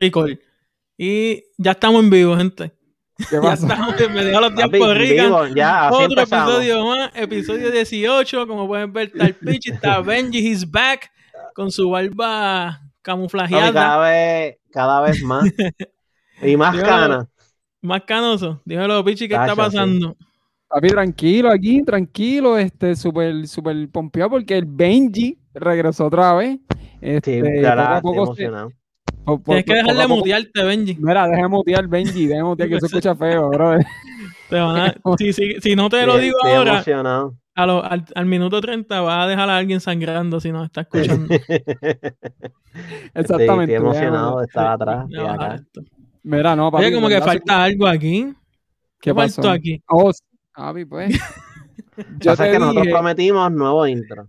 record. Y ya estamos en vivo, gente. ¿Qué Ya estamos, bienvenidos a los Rican. vivo, ya, así Otro empezamos. episodio más, episodio 18. Como pueden ver, está el pitch, está Benji, he's back, con su barba Papi, camuflajeada. cada vez, cada vez más. Y más Yo- canas. Más canoso. Dímelo, Pichi, ¿qué está Tacho, sí. pasando? Papi, tranquilo aquí, tranquilo, este, súper, súper pompeado porque el Benji regresó otra vez. Este, Sí, poco a se- emocionado. po- po- Tienes que dejarle poco- mutearte, Benji. Mira, deja de mutear Benji, deja de mutear que se escucha feo, bro. Te van a- si, si- si no te lo digo estoy ahora, emocionado. a lo- al, al minuto 30 vas a dejar a alguien sangrando si no está escuchando. Exactamente. Estoy, estoy emocionado de estar atrás acá. Mira, no, papi. Oye, como que falta algo aquí. ¿Qué pasó? aquí? Oh, papi, pues. Yo Pasa te que nosotros prometimos nuevo intro.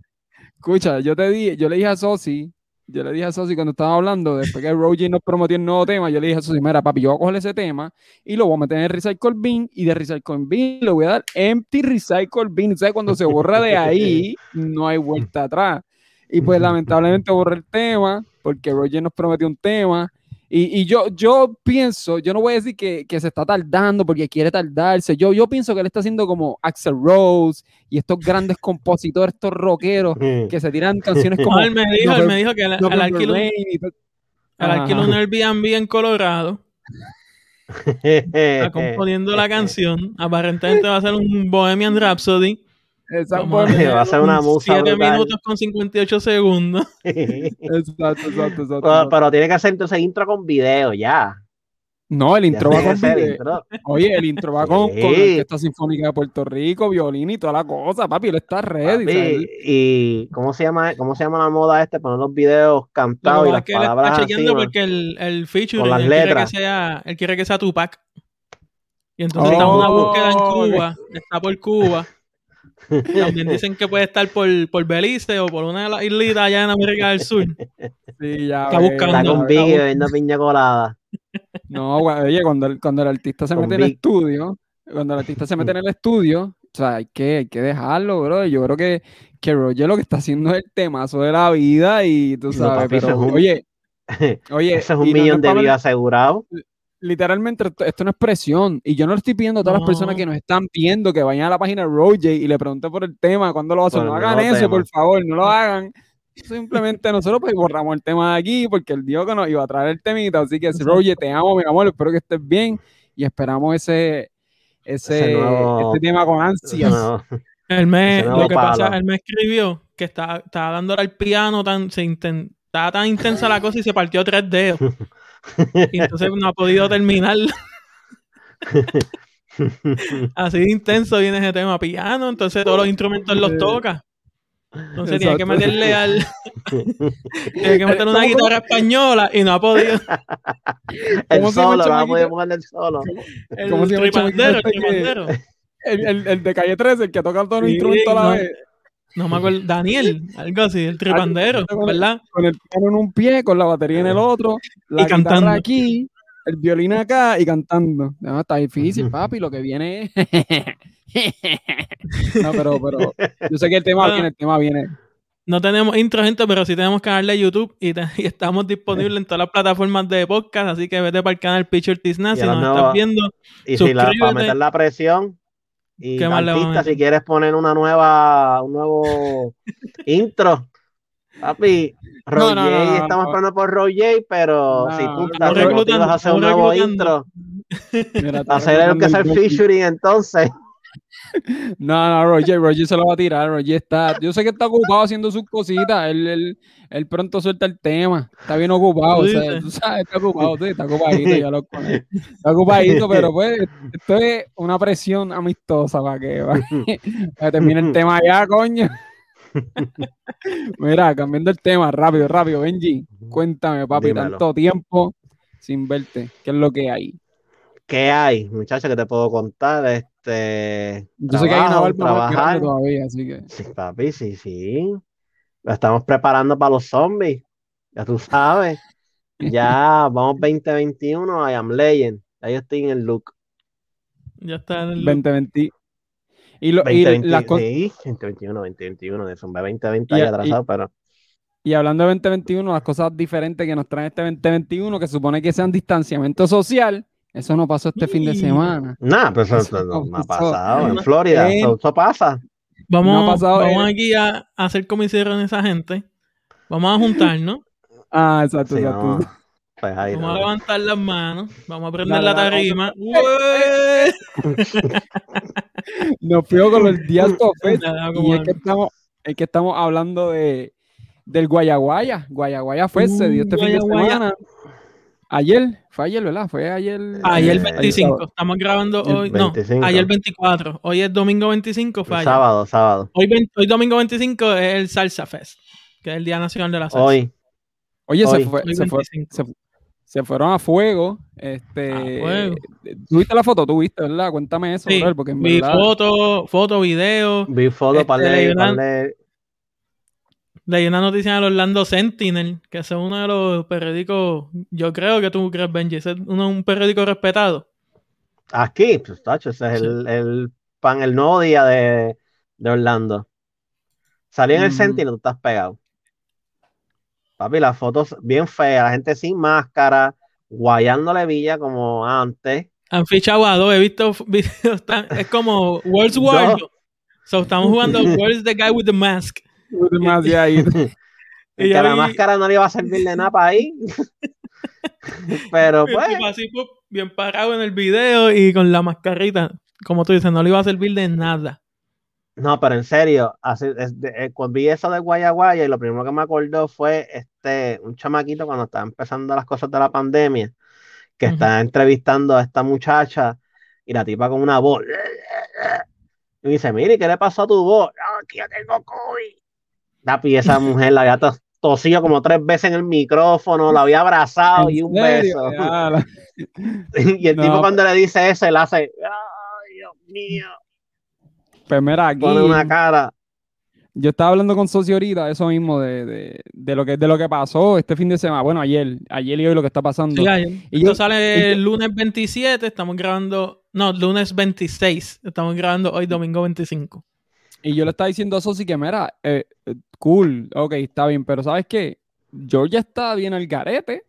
escucha, yo te dije, yo le dije a Sosi, yo le dije a Sosi cuando estaba hablando, después que Roger nos prometió el nuevo tema, yo le dije a Sosi, mira, papi, yo voy a coger ese tema y lo voy a meter en el Recycle Bin y de Recycle Bin le voy a dar Empty Recycle Bin. O sea, cuando se borra de ahí, no hay vuelta atrás. Y pues lamentablemente borré el tema porque Roger nos prometió un tema. Y, y yo, yo pienso, yo no voy a decir que, que se está tardando porque quiere tardarse. Yo, yo pienso que él está haciendo como Axel Rose y estos grandes compositores, estos rockeros que se tiran canciones como No, él me dijo, él me dijo que todo. él alquiló un Airbnb en Colorado, está componiendo la canción. Aparentemente va a ser un Bohemian Rhapsody. Esa Va a ser una un musa 7 brutal. minutos con 58 segundos. Exacto, exacto, exacto. pero, pero tiene que hacer entonces intro con video ya. No, el Ya intro va con video. intro. Oye, el intro va con, Sí. con la Orquesta Sinfónica de Puerto Rico, violín y toda la cosa, papi. Él está ready. Y ¿cómo se llama cómo se llama la moda este? Poner los videos cantados y las que él está palabras chequeando encima. porque el, el feature Con las él quiere, que letras. sea, él quiere que sea Tupac. Y entonces está en una Oh, búsqueda en. Cuba, está por Cuba. También dicen que puede estar por, por Belice o por una de las islitas allá en América del Sur. Sí, ya Está buscando. Está con ves. Biggie bebiendo piña colada. No, güey, oye, cuando el, cuando el artista se Con mete en el estudio, cuando el artista se mete en el estudio, o sea, hay que, hay que dejarlo, bro. Yo creo que, que Roger lo que está haciendo es el temazo de la vida y tú No, sabes, papi, pero es un- oye, oye, Eso es un no- millón de vidas asegurado. Literalmente esto, no es presión y yo no estoy pidiendo a todas las personas que nos están viendo que vayan a la página de Roger y le pregunten por el tema, cuándo lo. Por No el hagan eso, tema. por favor, no lo hagan. Simplemente nosotros pues borramos el tema de aquí porque él dijo que nos iba a traer el temita, así que. Roger, te amo, mi amor, espero que estés bien y esperamos ese ese, Ese nuevo- ese tema con ansias. No, Él me, Ese nuevo lo que pasa, él me escribió que estaba, estaba dándole al piano tan, se inten- estaba tan intensa la cosa y se partió tres dedos. Y entonces no ha podido terminar. Así de intenso viene ese tema piano, entonces todos los instrumentos los toca. Entonces tiene que meterle al. tiene que meterle una ¿Cómo- guitarra española y no ha podido. el ¿Cómo se llama el solo, no va a ponerle el solo. El ¿Cómo se llama el chamaquito tripandero, el este. El, el- el de calle 13, el que toca todos los Sí, instrumentos a la no. vez, No me acuerdo. Daniel, algo así, el tripandero, Algo- ¿verdad? con el piano en un pie, con la batería en el otro, la Y cantando. aquí, el violín acá y cantando. No, está difícil, papi, lo que viene es... no, pero, pero yo sé que el tema Bueno. viene, el tema viene. No tenemos intro, gente, pero sí tenemos canal de YouTube y, te- y estamos disponibles en todas las plataformas de podcast. Así que vete para el canal Picture Tisna si nos estás viendo. Y si la, para meter la presión. Y ¿Qué artista, si quieres poner una nueva, un nuevo intro. Papi, no, no, no, estamos esperando por Roger, pero No, si tú estás a hacer un nuevo intro, Mira, hacer el que es el featuring entonces. No, no, Roger, Roger se lo va a tirar. Roger está, yo sé que está ocupado haciendo sus cositas. Él, él, él pronto suelta el tema. Está bien ocupado. ¿Tú o sea, dices? tú sabes, está ocupado, sí, está ocupadito, ya lo conozco. Está ocupadito, pero pues, esto es una presión amistosa para que, para que, para que termine el tema ya, coño. Mira, cambiando el tema, rápido, rápido, Benji. Cuéntame, papi, Dímelo. tanto tiempo sin verte. ¿Qué es lo que hay? ¿Qué hay, muchachos, que te puedo contar? Este, Yo sé que hay una trabajo, barba trabajar. todavía, así que. Sí, papi, sí, sí. Lo estamos preparando para los zombies. Ya tú sabes. Ya vamos 2021, I am legend. Yo estoy en el look. Ya está en el. 2020. Y, lo, y 2020, las cosas. sí, 2021, 2021, de Zumba 2020 ahí Y- atrasado, pero Y hablando de 2021, las cosas diferentes que nos trae este 2021, que supone que sean distanciamiento social, eso no pasó este fin de semana. Nah, pero eso, Eso no, no ha pasado en. Florida. Eh. Eso, eso pasa. Vamos, No ha pasado, vamos eh. aquí a, a hacer como hicieron esa gente. Vamos a juntarnos, Ah, exacto, Sí, exacto. no. Pues ahí vamos no. a levantar las manos, vamos a prender Dale, la dale, tarima. Nos fuimos con los días Nada, y es que estamos, es que estamos hablando de del Guayaguaya. Guayaguaya Fest se dio este fin de semana. Ayer, fue ayer, ¿verdad? Fue ayer. Ayer Eh, 25, estamos grabando hoy, no, 25. ayer 24, hoy es domingo 25, fue ayer. Sábado, sábado. Hoy, 20 hoy domingo 25 es el Salsa Fest, que es el Día Nacional de la Salsa. Hoy. Oye, Hoy. se, fue, Hoy se, fue- 25. se- se fueron a fuego. Este, A fuego. ¿Tuviste la foto? ¿Tú viste, verdad? Cuéntame eso, Sí, porque en vi verdad. foto, foto, video. Vi foto Este, para leí leer. Leí una noticia del Orlando Sentinel, que es uno de los periódicos, yo creo que tú crees, Benji, es uno, un periódico respetado. Aquí, pues, tacho, ese es Sí. el, el pan, el nuevo día de, de Orlando. Salí en el Mm. Sentinel, tú estás pegado. Papi, las fotos bien feas, la gente sin máscara, guayándole villa como antes. Han fichado a dos, he visto videos, tan- es como World's. War. So, estamos jugando Where's the Guy with the Mask. Demasiado ahí. Y que la vi- máscara no le iba a servir de nada para ahí. Pero pues, así, pup, bien parado en el video y con la mascarita. Como tú dices, no le iba a servir de nada. no, pero en serio, así, es de- eh, cuando vi eso de Guaya Guaya y lo primero que me acordó fue este, un chamaquito cuando estaba empezando las cosas de la pandemia, que Ujú. está entrevistando a esta muchacha y la tipa con una voz. Y me dice, mire, ¿qué le pasó a tu voz? "No, que yo tengo COVID. Papi, esa mujer la había tos- tosido como tres veces en el micrófono, la había abrazado y ¿En un serio? beso. La- Y el No, tipo cuando le dice eso, él hace, ay, Dios mío, Pues mira, aquí. pone una cara. Yo estaba hablando con Socio ahorita, eso mismo, de, de, de lo que, de lo que pasó este fin de semana. Bueno, ayer, ayer y hoy lo que está pasando. Sí, ayer. Y Esto yo- sale y yo- el lunes 27, estamos grabando, no, lunes 26, estamos grabando hoy domingo 25. Y yo le estaba diciendo a Sosi que, mira, eh, eh, cool, ok, está bien, pero ¿sabes qué? Georgia está bien al garete.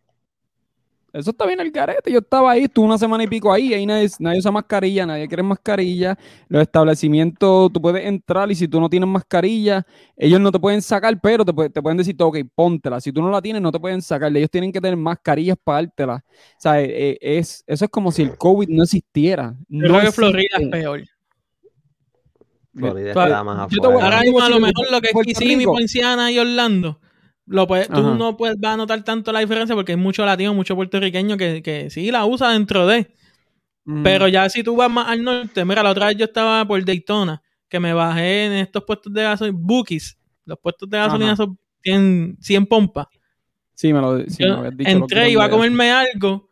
Eso está bien al garete. Yo estaba ahí, estuve una semana y pico ahí, ahí nadie, nadie usa mascarilla, nadie quiere mascarilla. Los establecimientos, tú puedes entrar y si tú no tienes mascarilla, ellos no te pueden sacar, pero te, puede- te pueden decir, ok, póntela. Si tú no la tienes, no te pueden sacar. Ellos tienen que tener mascarillas para dártela. O sea, eh, es, eso es como si el COVID no existiera. Yo No creo que Florida es peor. Florida Tú- está más yo te voy a- afuera. Ahora mismo a lo mejor lo que es Kissimmee. Poinciana y Orlando, lo puedes- tú no puedes, vas a notar tanto la diferencia porque hay muchos latinos, muchos puertorriqueños que, que sí la usa dentro de. Mm. Pero ya si tú vas más al norte, mira, la otra vez yo estaba por Daytona, que me bajé en estos puestos de gasolina, Bookies, los puestos de gasolina son, tienen 100 pompas. Sí, me lo sí, me Yo habías dicho lo entré, iba a comerme algo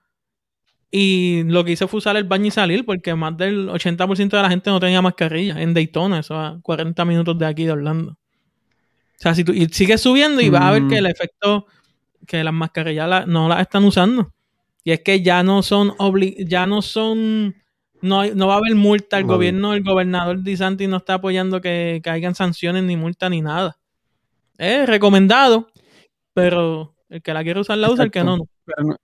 y lo que hice fue usar el baño y salir porque más del 80% de la gente no tenía mascarilla en Daytona, eso a 40 minutos de aquí de Orlando. O sea, si tú y sigues subiendo y vas a ver Mm. que el efecto, que las mascarillas la- no las están usando. Y es que ya no son obli ya no son, no, hay- no va a haber multa, el No. gobierno, el gobernador DeSantis no está apoyando que, hayan sanciones ni multa ni nada. Es recomendado, pero el que la quiere usar la usa, el que no, no. Pero no-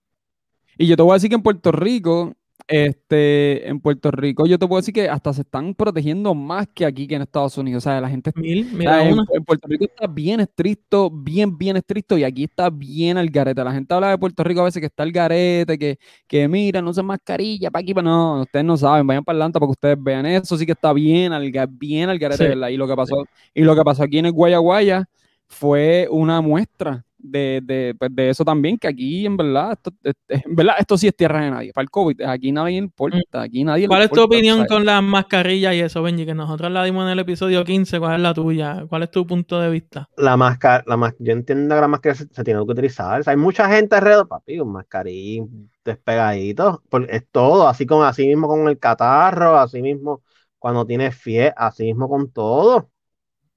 Y yo te voy a decir que en Puerto Rico, este, en Puerto Rico, yo te puedo decir que hasta se están protegiendo más que aquí que en Estados Unidos. O sea, la gente Mil, mira en, Puerto Rico está bien estricto, bien, bien estricto, y aquí está bien al garete. La gente habla de Puerto Rico a veces que está al garete, que, que mira, no usan mascarilla, para aquí, para no, ustedes no saben, vayan para Atlanta para que ustedes vean eso, sí que está bien al, bien al garete, Sí. ¿verdad? Y lo que pasó, y lo que pasó aquí en el Guayaguaya fue una muestra de, de, pues, de eso también, que aquí en verdad, esto, este, en verdad, esto sí es tierra de nadie. Para el COVID, aquí nadie importa, aquí nadie Mm. ¿Cuál es tu opinión ¿sabes? con las mascarillas y eso, Benji? Que nosotros la dimos en el episodio 15. ¿Cuál es la tuya? ¿Cuál es tu punto de vista? La máscara, la mas- yo entiendo que la mascarilla se, se tiene que utilizar. O sea, hay mucha gente alrededor, papi, un mascarín despegadito. es todo, así como así mismo con el catarro, así mismo cuando tienes fiebre, así mismo con todo.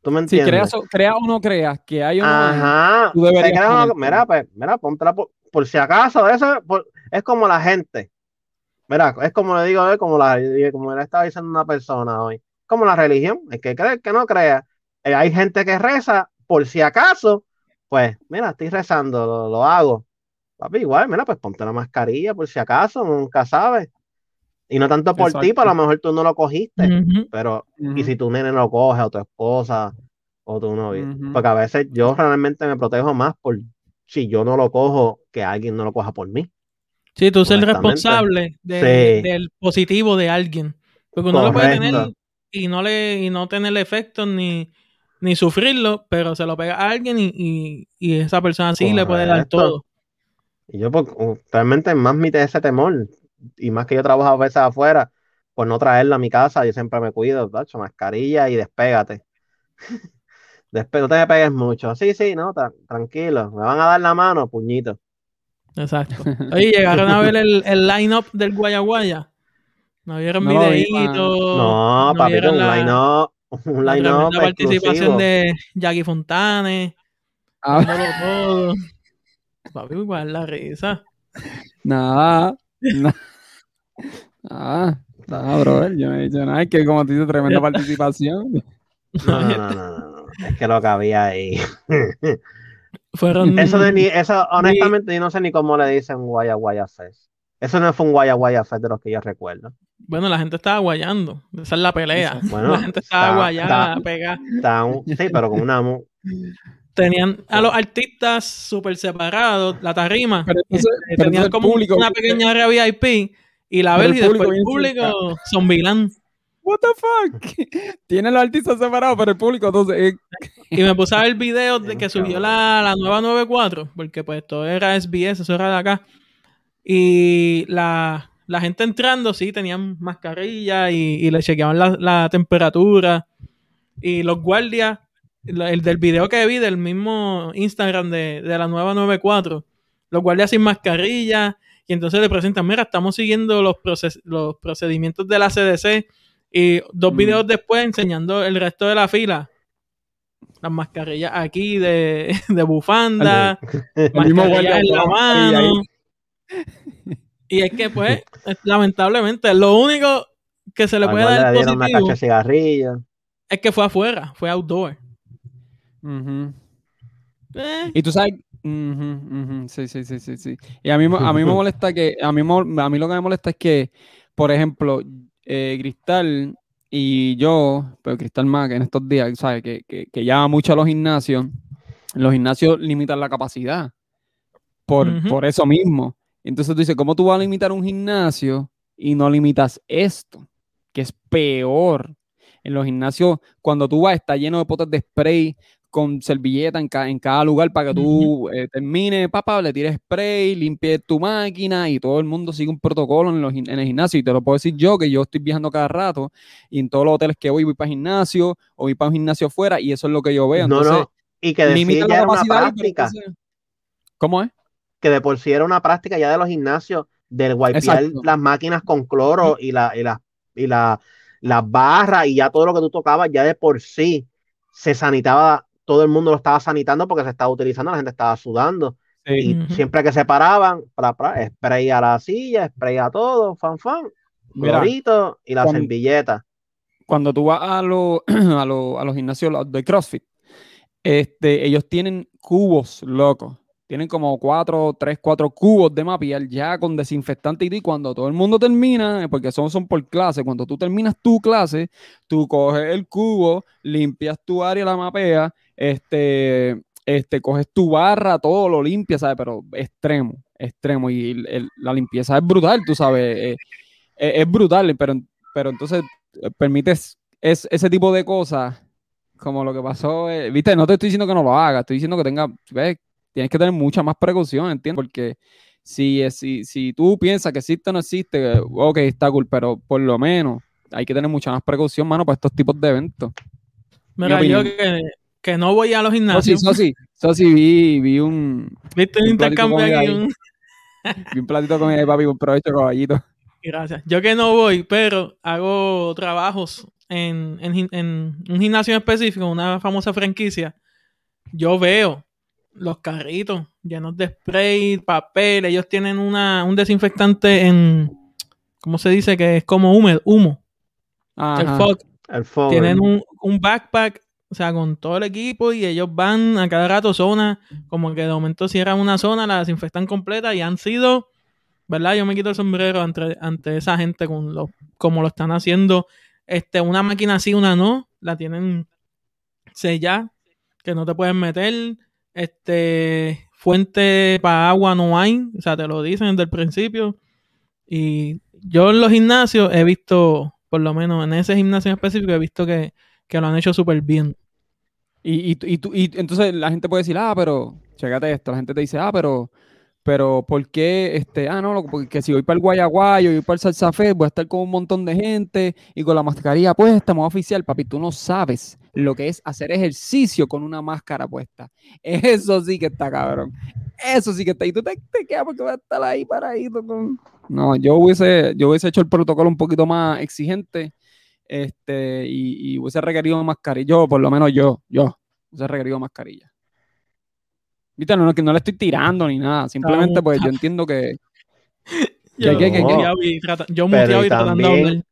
¿Tú me Si entiendes? creas, o- creas o no creas que hay hay, Ajá. tú deberías mira, pues, mira, póntela por, por si acaso. Eso por- es como la gente. Mira, es como le digo, eh, como la, como le estaba diciendo una persona hoy. Como la religión. El que cree, el que no crea. Eh, hay gente que reza por si acaso Pues, mira, estoy rezando, lo, lo hago. Papi, igual, mira, pues ponte la mascarilla por si acaso, nunca sabes. Y no tanto por ti, pero a lo mejor tú no lo cogiste. Pero, y si tu nene lo coge, o tu esposa, o tu novio. Ujú. Porque a veces yo realmente me protejo más por si yo no lo cojo, que alguien no lo coja por mí. Sí, tú ser el responsable de- Sí. del positivo de alguien. Porque uno lo puede tener y no le y no tener efectos ni, ni sufrirlo, pero se lo pega a alguien y, y, y esa persona sí le puede dar todo. Y yo pues, uh, realmente más mi ese temor, y más que yo trabajo a veces afuera, por no traerlo a mi casa, yo siempre me cuido, tacho, mascarilla y despégate. Despe no te me pegues mucho. Sí, sí, no, tra- tranquilo. Me van a dar la mano, puñito. Exacto. Oye, llegaron a ver el, el line-up del Guayaguaya. ¿No vieron No lo vi, videíto? No, papito, vieron un la- line-up, un la line-up tremenda participación exclusivo. de Jackie Fontane, Ah, todo. Papi, igual la risa. nada. na- Nada. Nada, brother. Yo no he dicho nada. Es que como te dices, tremenda participación. No, no, no, no, no, Es que lo que había ahí. Fueron Eso de ni, eso, honestamente, yo no sé ni cómo le dicen Guaya Guaya Fest. Eso no fue un Guaya Guaya Fest de los que yo recuerdo. Bueno, la gente estaba guayando. Esa es la pelea. Bueno, la gente estaba está- guayada, está- pegada. Sí, pero con una. mu- Tenían a los artistas súper separados, la tarima. Pero entonces- este, pero tenían como público- una pequeña área VIP y la Pero ver el y después público el público Zombieland. What the fuck? Tienen los artistas separados, pero el público entonces Y me puse a ver videos de que subió la, la nueva 94, porque pues todo era SBS, eso era de acá. Y la, la gente entrando, sí, tenían mascarilla y, y le chequeaban la, la temperatura. Y los guardias, el del video que vi del mismo Instagram de, de la nueva 94, los guardias sin mascarilla. Y entonces le presentan, mira, estamos siguiendo los, proces- los procedimientos de la CDC. Y dos Mm. videos después enseñando el resto de la fila. Las mascarillas aquí de, de bufanda, el mascarillas en la mano. Y es que, pues, es- lamentablemente, lo único que se le puede dar le dieron una positivo es que fue afuera, fue outdoor. Eh, Y tú sabes, ujú, ujú, sí, sí, sí, sí, sí. Y a mí, me- a mí me molesta que, a mí, a mí lo que me molesta es que, por ejemplo, eh, Cristal y yo, pero Cristal más que en estos días, ¿sabes? Que, que, que llama mucho a los gimnasios. Los gimnasios limitan la capacidad por, por eso mismo. Entonces tú dices, ¿cómo tú vas a limitar un gimnasio y no limitas esto? Que es peor. En los gimnasios, cuando tú vas, está lleno de potes de spray con servilleta en, ca- en cada lugar para que tú eh, termines, papá, le tires spray, limpies tu máquina y todo el mundo sigue un protocolo en, los en el gimnasio. Y te lo puedo decir yo, que yo estoy viajando cada rato y en todos los hoteles que voy, voy para gimnasio o voy para un gimnasio afuera y eso es lo que yo veo. No, Entonces, no. Y que de la era una pero práctica. ¿Cómo es? Que de por sí era una práctica ya de los gimnasios del wipear las máquinas con cloro y la, y la, y la, las barras y ya todo lo que tú tocabas ya de por sí se sanitaba, todo el mundo lo estaba sanitando porque se estaba utilizando, la gente estaba sudando. Y siempre que se paraban, pra, pra, spray a la silla, spray a todo, fan, fan, clorito y la cuando- servilleta. cuando tú vas a, los a, los- a los gimnasios de CrossFit, este, ellos tienen cubos locos. Tienen como cuatro, tres, cuatro cubos de mapear ya con desinfectante y cuando todo el mundo termina, eh, porque son, son por clase, cuando tú terminas tu clase, tú coges el cubo, limpias tu área, la mapeas, este, este, coges tu barra, todo lo limpias, ¿sabes? Pero extremo, extremo. Y el- el- la limpieza es brutal, tú sabes. eh, eh, es brutal, pero, pero entonces eh, permites es, ese tipo de cosas, como lo que pasó, eh, viste, no te estoy diciendo que no lo hagas, estoy diciendo que tenga, ves, tienes que tener mucha más precaución, ¿entiendes? Porque si, si, si tú piensas que existe o no existe, ok, está cool, pero por lo menos hay que tener mucha más precaución, mano, para estos tipos de eventos. Mira, mi yo que, que no voy a los sí, gimnasios. eso sí, vi, vi un, Viste un intercambio aquí. un- vi un platito con mi papi, un provecho caballito. Gracias. Yo que no voy, pero hago trabajos en, en un gimnasio en específico, una famosa franquicia. Yo veo los carritos llenos de spray, papel. Ellos tienen una, un desinfectante en. ¿Cómo se dice? Que es como húmedo, humo. El Ajá. fog. El fogo. Tienen un, un backpack o sea, con todo el equipo y ellos van a cada rato zona, como que de momento cierran una zona, la desinfectan completa y han sido, ¿verdad? Yo me quito el sombrero ante, ante esa gente con lo, como lo están haciendo. Este, una máquina sí, una no, la tienen sellada, que no te pueden meter. Este, fuente para agua no hay, o sea, te lo dicen desde el principio. Y yo en los gimnasios he visto, por lo menos en ese gimnasio específico, he visto que, que lo han hecho súper bien. Y, y, y, y entonces la gente puede decir, ah, pero, chécate esto, la gente te dice, ah, pero, pero, ¿por qué? Este, ah, no, porque si voy para el Guayaguayo, voy para el Salsa Fest, voy a estar con un montón de gente y con la mascarilla puesta, me voy a oficial, papi, tú no sabes lo que es hacer ejercicio con una máscara puesta. Eso sí que está cabrón. Eso sí que está. Y tú te, te quedas porque vas a estar ahí paradito con... No, yo hubiese, yo hubiese hecho el protocolo un poquito más exigente este, y, y hubiese requerido mascarilla. Yo, por lo menos yo, yo, hubiese requerido mascarilla. Viste, no, que no le estoy tirando ni nada, simplemente pues yo entiendo que... Yo, ¿Qué, qué, qué, muteado y trata- yo muteado y y tratando de también-.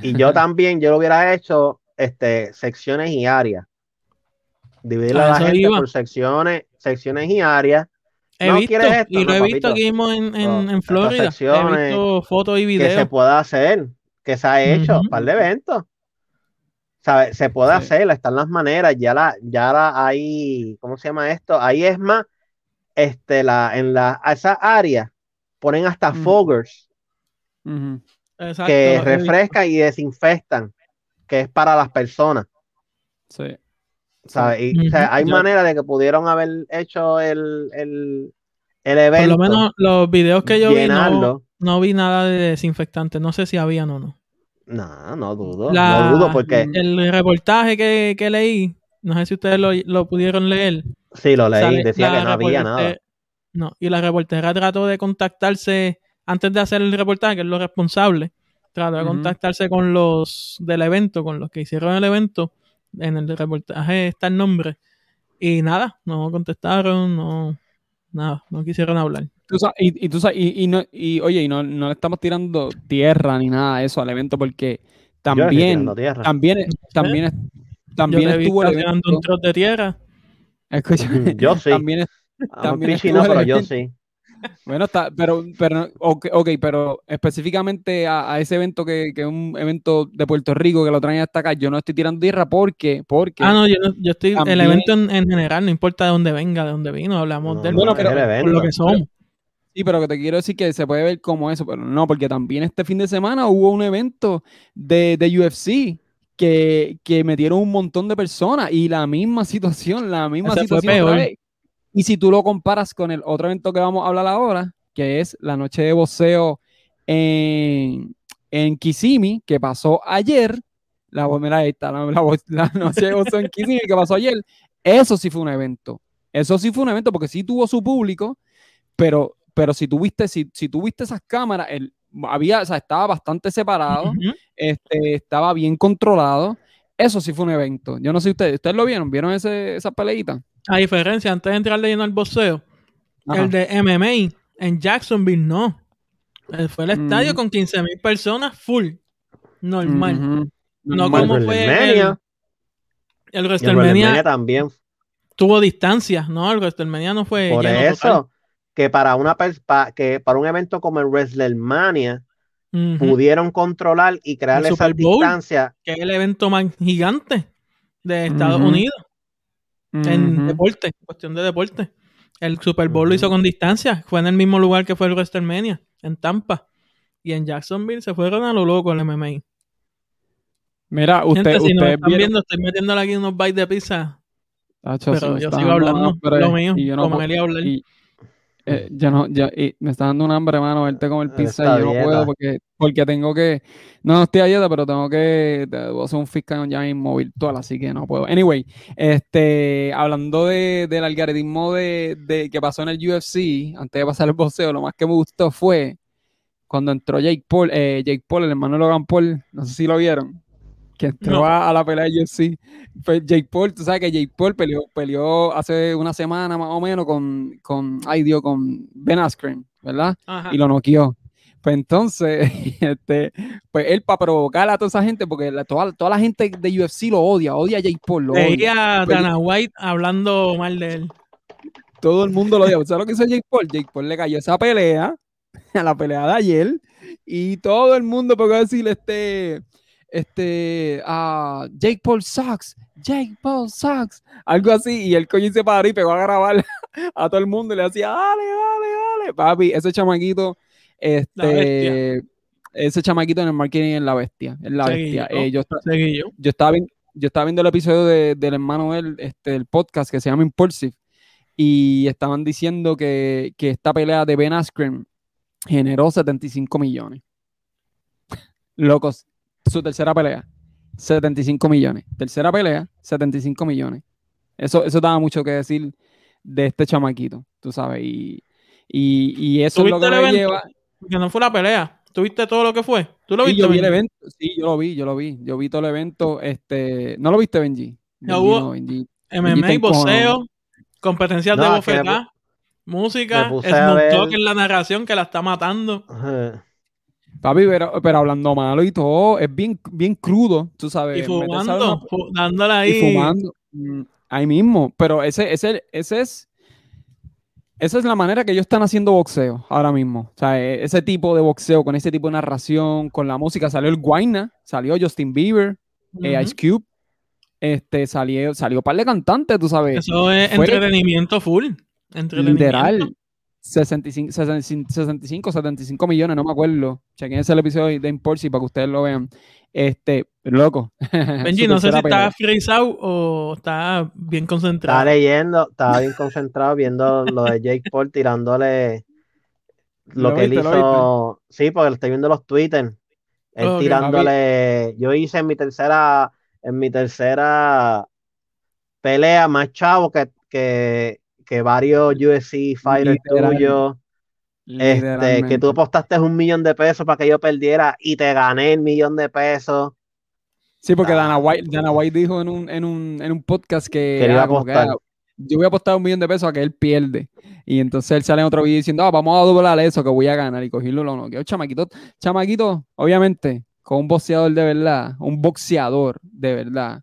Y yo también, yo lo hubiera hecho este, secciones y áreas. Dividir A a la gente iba. por secciones, secciones y áreas. He no visto, quieres esto, y lo no, he visto aquí mismo en, en, No, Florida. He secciones visto fotos y que se videos. pueda hacer, que se ha hecho, Ujú. par de eventos. ¿Sabe? Se puede Sí. hacer, están las maneras, ya la, ya la hay, ¿cómo se llama esto? Ahí es más, este, la, en la, a esa área ponen hasta Ujú. foggers. Exacto, que refrescan y desinfectan, que es para las personas. Sí. ¿sabes? Y, o sea, Ujú. hay Yo- manera de que pudieron haber hecho el, el, el Por evento, lo menos los videos que yo vi no, llenarlo. No vi nada de desinfectante. No sé si habían o no. No, no dudo, La- no dudo porque El reportaje que, que leí, no sé si ustedes lo, lo pudieron leer. sí lo leí, sale decía que no había nada. No, y la reportera trató de contactarse antes de hacer el reportaje, que es lo responsable. Trató de contactarse con los del evento, con los que hicieron el evento. En el reportaje está el nombre. Y nada, no contestaron, no, nada, no quisieron hablar. Tú y, y tú sa- y, y no, y oye, y no, no le estamos tirando tierra ni nada de eso al evento porque Yo también, tirando tierra. también, también, Yo también vi estuvo el evento. un trozo de tierra. Escucha, Yo sí. también también no, pero yo sí. bueno, está, pero, pero, ok, ok, pero específicamente a, a ese evento que, que es un evento de Puerto Rico que lo traen hasta acá, yo no estoy tirando tierra porque, porque, Ah, no, yo, no- yo estoy. También- El evento en, en general, no importa de dónde venga, de dónde vino, hablamos No, de él. Bueno, no, pero es el por lo que somos. Sí, pero que te quiero decir que se puede ver como eso, pero no, porque también este fin de semana hubo un evento de, de UFC que, que metieron un montón de personas y la misma situación, la misma situación. peor. vez. Y si tú lo comparas con el otro evento que vamos a hablar ahora, que es la noche de boxeo en, en Kissimmee, que pasó ayer, la, mira, ahí está, la, la noche de boxeo en Kissimmee que pasó ayer, eso sí fue un evento. Eso sí fue un evento porque sí tuvo su público, pero, pero si tuviste, si, si tuviste esas cámaras, el, había, o sea, estaba bastante separado, este, estaba bien controlado. Eso sí fue un evento. Yo no sé ustedes, ¿ustedes lo vieron? ¿Vieron ese, esa peleita? A diferencia, antes de entrar leyendo el boxeo, Ajá. el de MMA en Jacksonville no. Eh, Fue el estadio Ujú. con 15 mil personas full. Normal. No Normal. como fue el, WrestleMania, el WrestleMania también. tuvo distancia, ¿no? El WrestleMania no fue Por eso, total. Que para una pa- que para un evento como el WrestleMania pudieron controlar y crear El esa Super Bowl. distancia. Que es el evento más gigante de Estados. Unidos en deporte, cuestión de deporte. El Super Bowl lo hizo con distancia. Fue en el mismo lugar que fue el WrestleMania, en Tampa. Y en Jacksonville se fueron a lo loco el MMA. Mira, usted, Gente, si nos ustedes están vieron. viendo, estoy metiéndole aquí unos bites de pizza. Pero yo sigo hablando lo mío, y yo no como puedo- él iba a hablar. y, eh, yo no, yo- y me está dando un hambre, mano, verte comer Él pizza está y yo no puedo porque, porque tengo que, no, no estoy a dieta, pero tengo que, hacer un fiscal ya mismo virtual, así que no puedo. Anyway, este, hablando de, del algoritmo de, de que pasó en el UFC, antes de pasar el boxeo, lo más que me gustó fue cuando entró Jake Paul, eh, Jake Paul, el hermano de Logan Paul, no sé si lo vieron, que entró No. a, a la pelea de UFC. Pues Jake Paul, tú sabes que Jake Paul peleó, peleó hace una semana más o menos con, con ay Dios, con Ben Askren, ¿verdad? Ajá. Y lo noqueó. Pues entonces, este, pues él para provocar a toda esa gente, porque la- toda, toda la gente de UFC lo odia, odia a Jake Paul, lo a Pero- Dana White hablando mal de él. Todo el mundo lo odia. ¿Sabes lo que hizo Jake Paul? Jake Paul le cayó esa pelea, a la pelea de ayer, y todo el mundo a decirle este, este, a Jake Paul sucks, Jake Paul sucks, algo así, y el coño se paró y pegó a grabar a todo el mundo y le hacía, dale, dale, dale, papi, ese chamaquito, este, ese chamaquito en el marketing es la bestia, es la Seguí bestia. yo. Eh, yo, yo. estaba viendo, yo estaba viendo el episodio de- del hermano de él, este, del podcast que se llama Impulsive, y estaban diciendo que, que esta pelea de Ben Askren generó 75 millones. Locos, su tercera pelea, 75 millones. Tercera pelea, 75 millones. Eso, eso daba mucho que decir de este chamaquito, tú sabes, y, y, y eso es lo que ¿Tuviste el me evento? lleva. Que no fue la pelea. ¿Tuviste todo lo que fue? ¿Tú lo Sí, viste? yo vi el evento, sí, yo lo vi, yo lo vi, yo vi todo el evento, este, ¿no lo viste, Benji? Hubo- no, Benji. MMA, Benji boxeo, competencias de No, que me bofetá, música, Snoop Dogg en la narración que la está matando. Ajá. Papi, pero, pero hablando malo y todo, es bien, bien crudo, tú sabes. Y fumando, dándole y ahí. fumando. mm, Ahí mismo. Pero ese, ese, ese es. Esa es la manera que ellos están haciendo boxeo ahora mismo. O sea, e- ese tipo de boxeo, con ese tipo de narración, con la música. Salió el Guayna, salió Justin Bieber, eh. Ice Cube. Este, salió, salió un par de cantantes, tú sabes. Eso es Fue- entretenimiento full. Entretenimiento. Literal. 65, 65, 65, 75 millones, no me acuerdo. Chequen ese episodio de Impulse para que ustedes lo vean. Este, loco. Benji, no sé si está freezado o está bien Estaba concentrado. leyendo, estaba bien concentrado viendo lo de Jake Paul tirándole lo, ¿Lo que él viste, hizo. Sí, porque le estoy viendo los Twitter. Él tirándole. Yo hice en mi tercera, en mi tercera pelea más chavo que, que, que varios UFC fighters tuyos. Este, que tú apostaste un millón de pesos para que yo perdiera y te gané el millón de pesos. Sí, porque Dana Ah. White, Dana White dijo en un, en un, en un podcast que, ah, como que, ah, yo voy a apostar un millón de pesos a que él pierde. Y entonces él sale en otro video diciendo, ah, vamos a doblar eso, que voy a ganar. Y cogerlo lo noqueó. Chamaquito, chamaquito, obviamente, con un boxeador de verdad, un boxeador de verdad.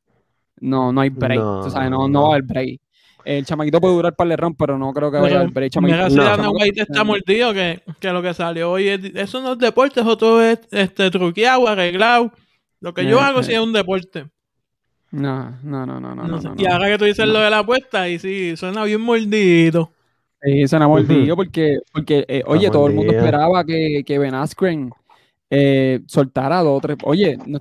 No, no hay break. No, tú sabes, no, no no. va a haber break. El chamaquito puede durar para el round, pero no creo que vaya a haber break. Chamaquito, Mira si No. Está mordido que, que lo que salió hoy es, eso no es deporte, eso todo es este, truqueado, arreglado. Lo que yo Eh, hago sí eh. es un deporte. No, no, no, no, no. No no, sé. no, y ahora que tú dices no. lo de la apuesta, y sí, suena bien mordidito. Sí, enamoró Ujú. tío porque, porque eh, oye, todo el mundo mordido. esperaba que, que Ben Askren eh, soltara dos o tres. Oye, no-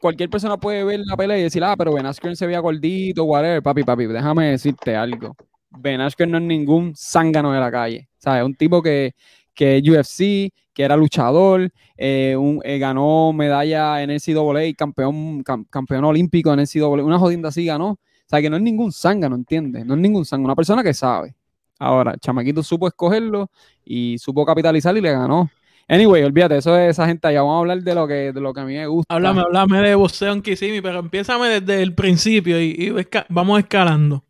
cualquier persona puede ver la pelea y decir, ah, pero Ben Askren se veía gordito, whatever. Papi, papi, déjame decirte algo. Ben Askren no es ningún zángano de la calle. ¿Sabes? Un tipo que, que UFC, que era luchador, eh, un- eh, ganó medalla en NCAA, campeón, cam- campeón olímpico en NCAA, una jodinda así ganó. O sea, que no es ningún zángano, ¿entiendes? No es ningún zángano, una persona que sabe. Ahora, Chamaquito supo escogerlo y supo capitalizar y le ganó. Anyway, olvídate, eso es esa gente allá. Vamos a hablar de lo que, de lo que a mí me gusta. Háblame, háblame de boxeo en Kissimmee, pero empiézame desde el principio y, y esca- vamos escalando.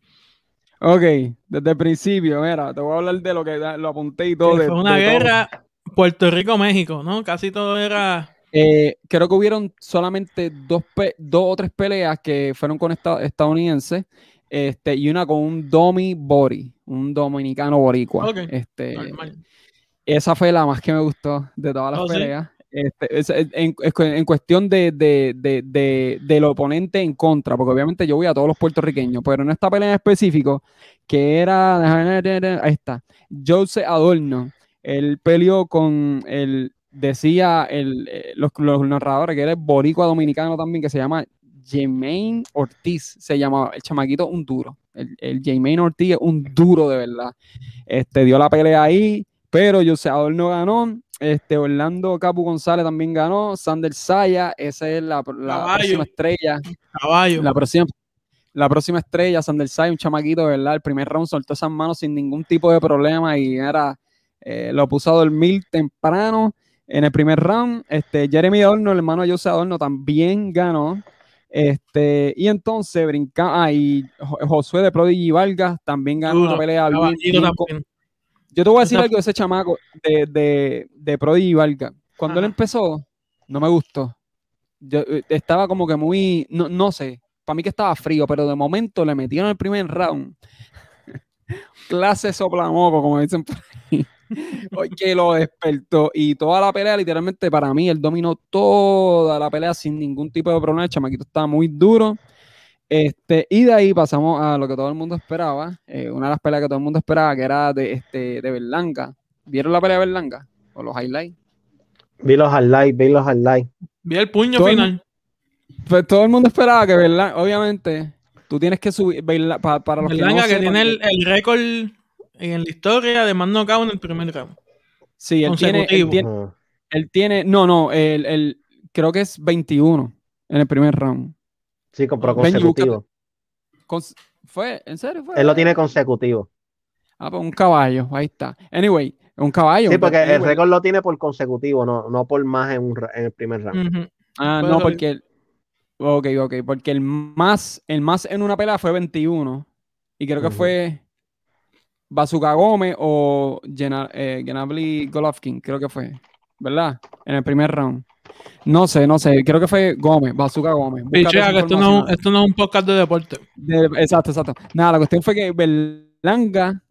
Ok, desde el principio, mira, te voy a hablar de lo que lo apunté y todo. De- fue una de guerra Puerto Rico-México, ¿no? Casi todo era... Eh, creo que hubieron solamente dos, dos o tres peleas que fueron con esta- estadounidenses este, y una con un Domi Bori, un dominicano boricua. Ok, Este, normal. Esa fue la más que me gustó de todas las Oh, ¿sí? peleas. Este, es- es- en, es cu- en cuestión de, de, de, de- del oponente en contra, porque obviamente yo voy a todos los puertorriqueños, pero en esta pelea en específico, que era, ahí está, Jose Adorno, él peleó con el, decía el, eh, los, los narradores, que era el boricua dominicano también, que se llama Jermaine Ortiz, se llamaba, el chamaquito un duro, el, el Jermaine Ortiz es un duro de verdad, este, dio la pelea ahí, pero Jose Adorno ganó, este, Orlando Capu González también ganó, Sander Saya, esa es la, próxima estrella, Caballo. la próxima, la próxima estrella, Sander Say, un chamaquito, ¿verdad? El primer round soltó esas manos sin ningún tipo de problema y era, eh, lo puso a dormir temprano en el primer round. Este, Jeremy Adorno, el hermano de Jose Adorno, también ganó. Este, y entonces brinca, ah, y Jo- Josué de Prodigy Vargas también ganó Duro, una pelea también. Yo te voy a decir algo de ese chamaco de, de, de Prodi Valga. Cuando él empezó, no me gustó. Yo, eh, estaba como que muy, no, no sé, para mí que estaba frío, pero de momento le metieron el primer round. Clase soplamoco, como dicen por ahí. Oye, que lo despertó. Y toda la pelea, literalmente, para mí, él dominó toda la pelea sin ningún tipo de problema. El chamaquito estaba muy duro. Este, y de ahí pasamos a lo que todo el mundo esperaba. eh, una de las peleas que todo el mundo esperaba, que era de, este, de Berlanga. ¿Vieron la pelea de Berlanga? O los highlights. Vi los highlights, vi los highlights. Vi el puño Todo el- final. Pues todo el mundo esperaba que Berlanga, obviamente, tú tienes que subir, Berla- pa- para los Berlanga que que, no sepan, tiene el, el récord en la historia de más knockout en el primer round. Sí, él tiene, él tiene, él tiene- no, no, el, el- creo que es 21 en el primer round. Sí, Ven, consecutivo. Cons- ¿Fue? ¿En serio? Fue? Él lo tiene consecutivo. Ah, pues un caballo, ahí está. Anyway, un caballo. Sí, porque el récord lo tiene por consecutivo, no, no por más en, un en el primer round. Ah, no, porque el, ok, ok, porque el más, el más en una pelea fue 21 y creo que fue Bazooka Gómez o Gena- eh, Golovkin, creo que fue, ¿verdad? En el primer round. No sé, no sé, creo que fue Gómez, Bazooka Gómez. Pichea, que esto no, esto no es un podcast de deporte. De- exacto, exacto. Nada, la cuestión fue que Berlanga,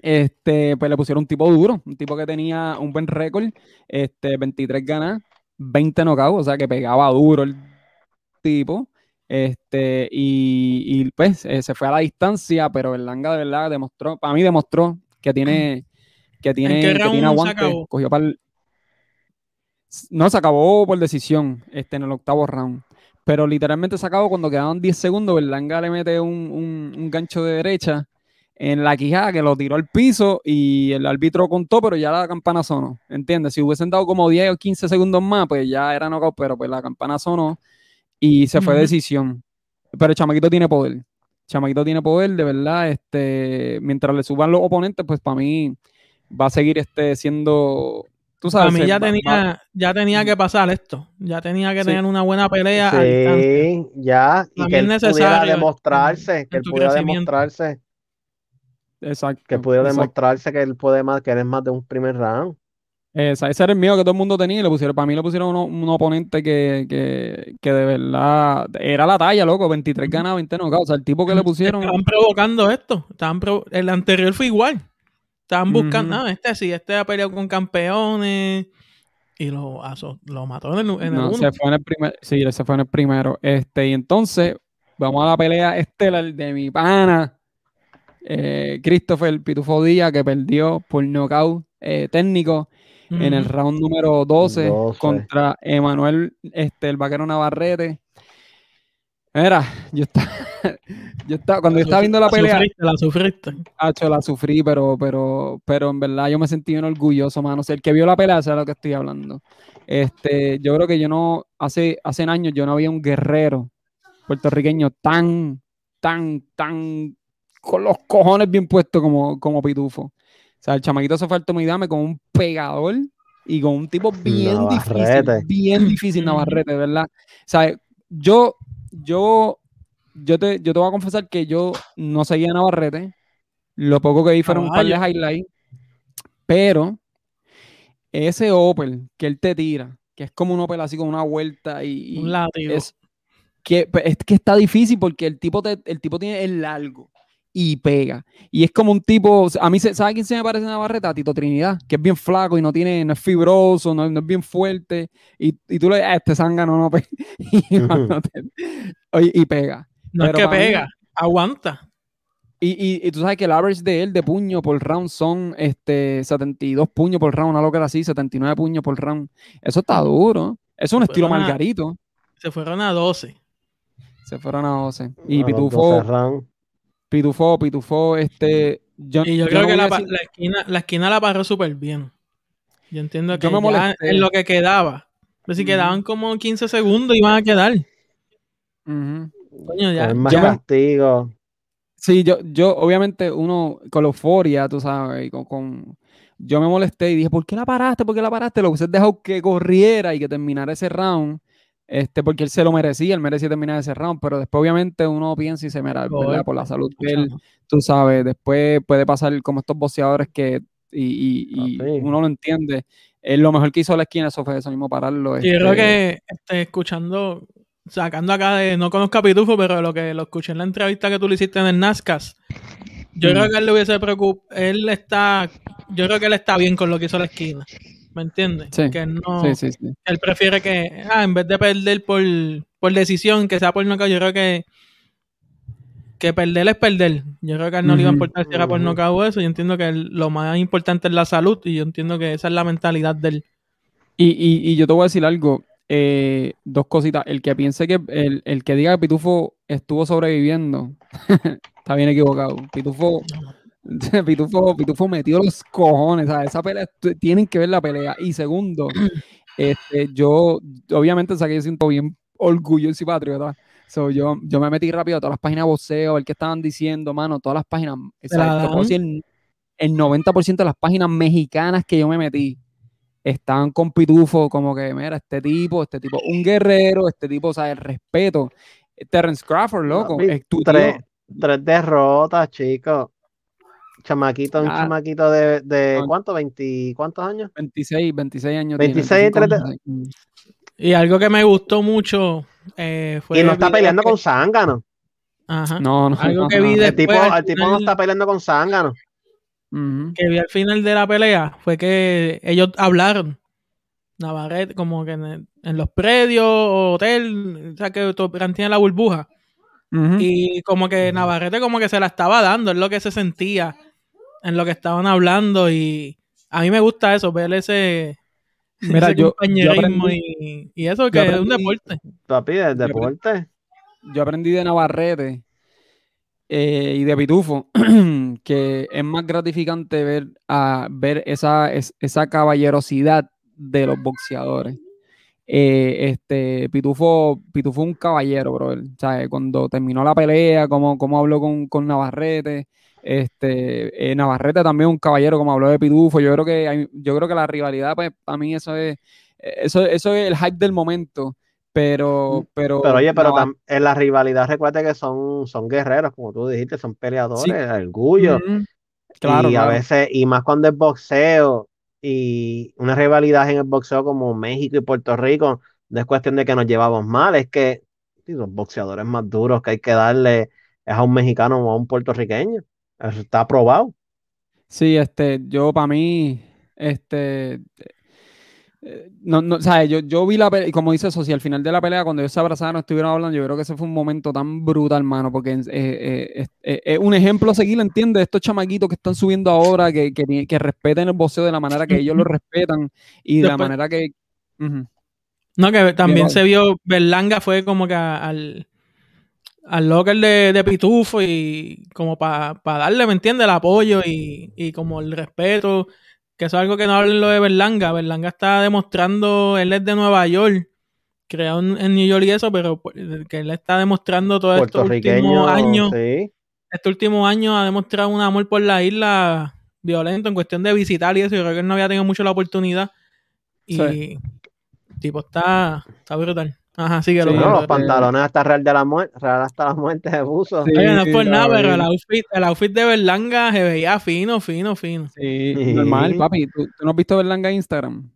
este, pues le pusieron un tipo duro, un tipo que tenía un buen récord, este, 23 ganas, 20 knockouts, o sea que pegaba duro el tipo, este, y, y, pues eh, se fue a la distancia, pero Berlanga de verdad demostró, para mí demostró que tiene, que tiene, qué que tiene se aguante, cogió para No, se acabó por decisión, este, en el octavo round. Pero literalmente se acabó cuando quedaban 10 segundos. Berlanga le mete un, un- un gancho de derecha en la quijada que lo tiró al piso y el árbitro contó, pero ya la campana sonó. ¿Entiendes? Si hubiesen dado como 10 o 15 segundos más, pues ya era knockout, pero pues la campana sonó y se fue decisión. Pero el chamaquito tiene poder. Chamaquito tiene poder, de verdad. Este, mientras le suban los oponentes, pues para mí va a seguir este, siendo. Tú Para sabes, mí se ya va- va- tenía, ya tenía que pasar esto. Ya tenía que Sí. tener una buena pelea a. Sí, ya. Y que mí él es pudiera necesario demostrarse, en que él pudiera demostrarse, Exacto. que pudiera exacto. demostrarse que él puede más, que él es más de un primer round. Esa- ese era el miedo que todo el mundo tenía y le pusieron, para mí le pusieron uno- un oponente que, que, que de verdad era la talla, loco, 23 ganas, 20 knockouts. O sea, el tipo que le pusieron. Estaban provocando esto. Estaban el anterior fue igual. Estaban buscando, ah, este sí, este ha peleado con campeones. Y lo, aso- lo mató en el, en el No, uno. se fue en el primer, sí, se fue en el primero. Este, y entonces, vamos a la pelea estelar de mi pana, eh, Christopher Pitufo Díaz, que perdió por knockout eh, técnico en el round número 12, 12. contra Emanuel, este, el vaquero Navarrete. Mira, yo estaba, yo estaba, cuando yo estaba viendo la pelea, Sufriste, la sufriste. Hacho, la sufrí, pero, pero, pero en verdad yo me sentí bien orgulloso, mano. O sea, el que vio la pelea sabe de lo que estoy hablando. Este, yo creo que yo no, hace, hace años yo no había un guerrero puertorriqueño tan, tan, tan con los cojones bien puestos como, como Pitufo. O sea, el chamaquito se fue al Tomidame con un pegador y con un tipo bien difícil, Navarrete. bien difícil. Navarrete, ¿verdad? O sea, yo, yo, yo te, yo te voy a confesar que yo no seguía a Navarrete. Lo poco que vi fueron un par de Caballo. highlights. Pero ese Opel que él te tira, que es como un Opel así con una vuelta y, y Un látigo. es que, pues, es que está difícil porque el tipo, te- el tipo tiene el largo y pega. Y es como un tipo, a mí, se- ¿sabe quién se me parece a Navarrete? Tito Trinidad, que es bien flaco y no tiene, no es fibroso, no, no es bien fuerte. Y, y tú le dices, "Ah, este zángano no pega. y, mano, te- oye, y pega. no es que mí- pega, aguanta. Y, y, y tú sabes que el average de él de puño por round son este, 72 puños por round, una loca así, 79 puños por round. Eso está duro. Eso es un estilo. Margarito. Se fueron a 12. Se fueron a 12. Y A Pitufo, 12 rounds. Pitufo, Pitufo, este. Yo, Y yo, yo creo no que la, decir- la esquina, la esquina la paró súper bien. Yo entiendo que Yo me ya molesté. en lo que quedaba. Pues si quedaban como 15 segundos iban a quedar. Coño, ya. Con más castigo. Sí, yo, yo, obviamente, uno con la euforia, tú sabes, y con, con- yo me molesté y dije, ¿por qué la paraste? ¿Por qué la paraste? Lo hubieses dejado que corriera y que terminara ese round. Este, porque él se lo merecía, él merecía terminar ese round, pero después obviamente uno piensa y se mira, ¿verdad? Por la salud de él, tú sabes, después puede pasar como estos boxeadores que, y, y, Ah, uno lo entiende, es lo mejor que hizo la esquina, eso fue eso mismo, pararlo. Y yo creo este, que este, escuchando, sacando acá de, no conozco a Pitufo, pero lo que lo escuché en la entrevista que tú le hiciste en el NASCAS, yo Mm. creo que él le hubiese preocupado, él está, yo creo que él está bien con lo que hizo la esquina, ¿me entiendes? Sí, Que no, Sí, sí, sí. él prefiere que, ah, en vez de perder por, por decisión, que sea por nocaut, yo creo que que perder es perder. Yo creo que a él no le iba a importar si era por nocaut o eso. Yo entiendo que él- lo más importante es la salud y yo entiendo que esa es la mentalidad de él. Y, y, y yo te voy a decir algo, eh, dos cositas. El que piense que, el, el que diga que Pitufo estuvo sobreviviendo, está bien equivocado. Pitufo, Pitufo, Pitufo metió los cojones, ¿sabes? Esa pelea, tienen que ver la pelea. Y segundo, este, yo, obviamente, saqué yo siento bien orgulloso y patriota. So, yo, yo me metí rápido a todas las páginas de boxeo, ver qué estaban diciendo, mano, todas las páginas. o decir, el 90% de las páginas mexicanas que yo me metí estaban con pitufo, como que, mira, este tipo, este tipo, un guerrero, este tipo, o sea, el respeto. Terrence Crawford, loco, Papi, es tu tres, tres derrotas, chicos. Chamaquito, un Ah. chamaquito de, de No. ¿cuánto? 20, ¿Cuántos años? 26, 26 años. 26 tiene, 25 entre- años. Y algo que me gustó mucho eh, fue. y no está peleando que- con Zángano. Ajá. No, no. Algo no, que no. vi de- El tipo, Después, el tipo no al- está peleando con Zángano. Ujú. que vi al final de la pelea fue que ellos hablaron. Navarrete, como que en, el- en los predios, hotel, o sea, que tiene la burbuja. Ujú. Y como que Navarrete como que se la estaba dando, es lo que se sentía en lo que estaban hablando. Y a mí me gusta eso, ver ese, Mira, ese yo- yo compañerismo aprendí- y, y eso que es un deporte. Papi, del deporte. yo aprendí de Navarrete eh, y de Pitufo que es más gratificante ver, a, ver esa, es- esa caballerosidad de los boxeadores. Eh, este, Pitufo, Pitufo un caballero, bro. Cuando terminó la pelea, cómo, cómo habló con, con Navarrete. Este, eh, Navarrete también un caballero, como habló de Pitufo. Yo creo que hay- yo creo que la rivalidad, pues, a mí eso es, eso, eso es el hype del momento. Pero, pero, Pero oye, pero Navar- en la rivalidad recuerda que son, son guerreros, como tú dijiste, son peleadores, Sí. orgullo. Claro, y a veces, y más cuando es boxeo, y una rivalidad en el boxeo como México y Puerto Rico, no es cuestión de que nos llevamos mal, es que los boxeadores más duros que hay que darle es a un mexicano o a un puertorriqueño. Está aprobado. Sí, este, yo para mí, este, eh, no, no, ¿sabes? Yo, yo vi la pelea, y como dice eso, si al final de la pelea, cuando ellos se abrazaron, estuvieron hablando, yo creo que ese fue un momento tan brutal, mano, porque es eh, eh, es un ejemplo a seguir, ¿entiendes? Estos chamaquitos que están subiendo ahora, que, que, que respeten el boxeo de la manera que ellos lo respetan y de la manera que... No, que también se vio, Berlanga fue como que al, al local de, de Pitufo y como para darle, ¿me entiendes? El apoyo y, y como el respeto, que eso es algo que no hablan lo de Berlanga. Berlanga está demostrando, él es de Nueva York, creado en, en New York y eso, pero pues, que él está demostrando todo estos Puertorriqueño, últimos años, sí. este último año ha demostrado un amor por la isla violento en cuestión de visitar y eso. Yo creo que él no había tenido mucho la oportunidad. Y Sí. tipo, está, está brutal. Ajá, sí que Sí, lo No, los pantalones hasta Real de la muerte, Real hasta la muerte de buzo. Sí. Oye, no es por nada, pero el outfit, el outfit de Berlanga se veía fino, fino, fino. Sí, Sí. normal, papi. ¿Tú, tú no has visto Berlanga en Instagram?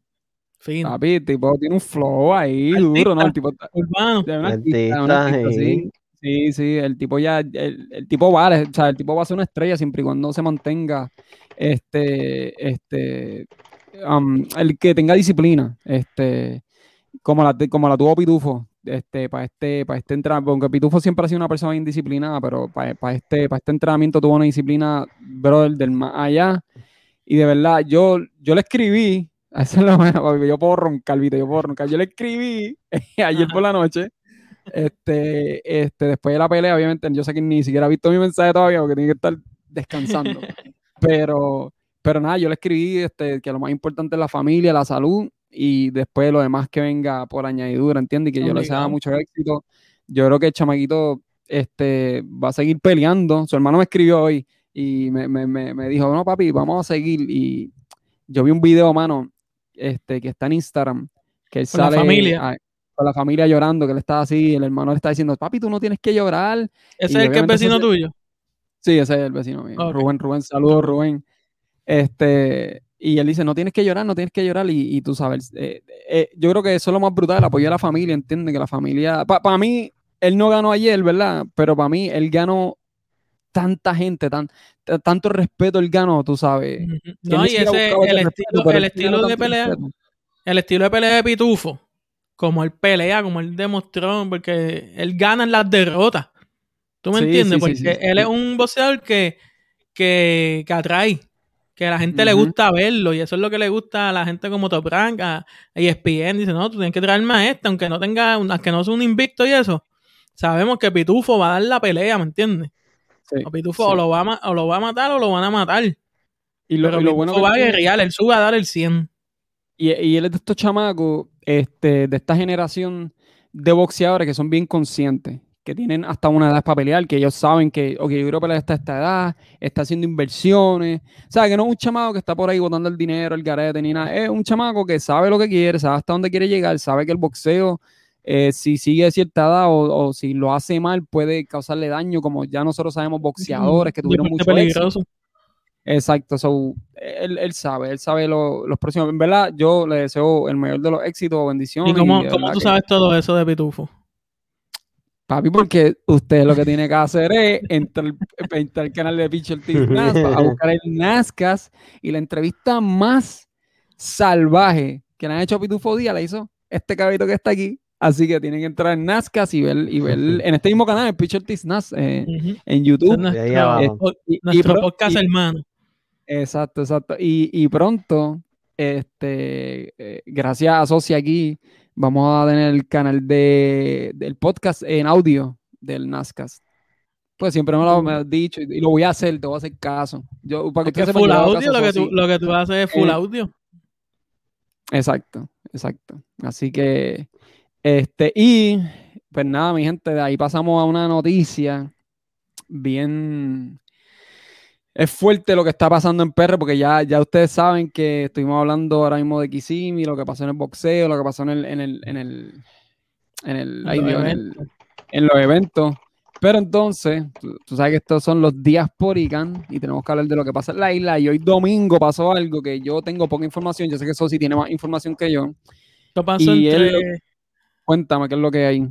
Fino. Papi, el tipo tiene un flow ahí Artista. duro, ¿no? El tipo está- Urbano. Artista, artista. Sí, sí, el tipo ya, el, el tipo vale, o sea, el tipo va a ser una estrella siempre y cuando se mantenga, este, este, um, el que tenga disciplina, este, como la, como la tuvo Pitufo, este, para este, para este entrenamiento, aunque Pitufo siempre ha sido una persona indisciplinada, pero para, para este, para este entrenamiento tuvo una disciplina, brother, del más allá, y de verdad, yo, yo le escribí, eso es lo bueno, yo puedo roncar, Vito, yo puedo roncar, yo le escribí ayer por la noche, este, este, después de la pelea, obviamente, yo sé que ni siquiera ha visto mi mensaje todavía porque tiene que estar descansando. pero, pero nada, yo le escribí este, que lo más importante es la familia, la salud y después lo demás que venga por añadidura, ¿entiendes? Y que yo le Obligado. mucho éxito. Yo creo que el chamaquito este, va a seguir peleando. Su hermano me escribió hoy y me, me, me, me dijo, no, papi, vamos a seguir. Y yo vi un video, mano, este, que está en Instagram, que él Con la familia. ah, con la familia llorando, que él está así, el hermano le está diciendo, papi, tú no tienes que llorar. ¿Ese Y es el que es vecino se- tuyo? Sí, ese es el vecino mío. Ok. Rubén, Rubén, saludos, Rubén. Este, y él dice, no tienes que llorar, no tienes que llorar. Y, y tú sabes, eh, eh, yo creo que eso es lo más brutal, el apoyo a la familia, entiende que la familia, para mí, él no ganó ayer, ¿verdad? Pero para mí, él ganó tanta gente, tan, tanto respeto él ganó, tú sabes. No, y ese, el respeto, estilo, el estilo de pelea, respeto. el estilo de pelea de Pitufo, como él pelea, como él demostró, porque él gana en las derrotas. ¿Tú me Sí, entiendes? sí, porque sí, él es un boxeador que, que, que atrae, que a la gente le gusta verlo, y eso es lo que le gusta a la gente como Top Rank, a ESPN, dice, no, tú tienes que traerme a este, aunque no tenga, un- aunque no sea un invicto y eso. Sabemos que Pitufo va a dar la pelea, ¿me entiendes? Sí, O Pitufo sí. o, lo va a, o lo va a matar o lo van a matar. Y lo, Pero y lo bueno que va a guerrear, él sube a dar el 100. Y, y él es de estos chamacos, este, de esta generación de boxeadores que son bien conscientes, que tienen hasta una edad para pelear, que ellos saben que, ok, yo quiero pelear hasta esta edad, está haciendo inversiones. O sea, que no es un chamaco que está por ahí botando el dinero, el garete, ni nada. Es un chamaco que sabe lo que quiere, sabe hasta dónde quiere llegar, sabe que el boxeo, eh, si sigue a cierta edad o, o si lo hace mal, puede causarle daño, como ya nosotros sabemos boxeadores que tuvieron mucho éxito. peligroso. Exacto, so, él, él sabe, él sabe lo- los próximos. En verdad, yo le deseo el mayor de los éxitos, bendiciones. ¿Y cómo, de cómo tú sabes todo eso de Pitufo? Papi, porque usted lo que tiene que hacer es entrar, entrar al canal de Pitcher Team a buscar el NASCAR y la entrevista más salvaje que le han hecho a Pitufo Díaz la hizo este cabito que está aquí. Así que tienen que entrar en NASCAR y ver, y ver en este mismo canal, el Pitcher Team NAS, eh, en YouTube. Nuestro, abajo. po- Y- y nuestro pro- podcast y- hermano. Exacto, exacto. Y, y pronto, este, eh, gracias a Soci aquí, vamos a tener el canal de, del podcast en audio del NASCAR. Pues siempre me lo, me lo has dicho y, y lo voy a hacer, te voy a hacer caso. Yo, para que Es que full audio, lo que, tú, lo que tú haces es full Eh, audio. Exacto, exacto. Así que, este, y pues nada, mi gente, de ahí pasamos a una noticia bien. Es fuerte lo que está pasando en PR, porque ya, ya ustedes saben que estuvimos hablando ahora mismo de Kissimmee, lo que pasó en el boxeo, lo que pasó en el, en el, en el, en el, los en el- en los eventos. Pero entonces, tú, tú sabes que estos son los días por ICANN y tenemos que hablar de lo que pasa en la isla. Y hoy domingo pasó algo que yo tengo poca información. Yo sé que eso sí tiene más información que yo. Pasó y él Cuéntame qué es lo que hay.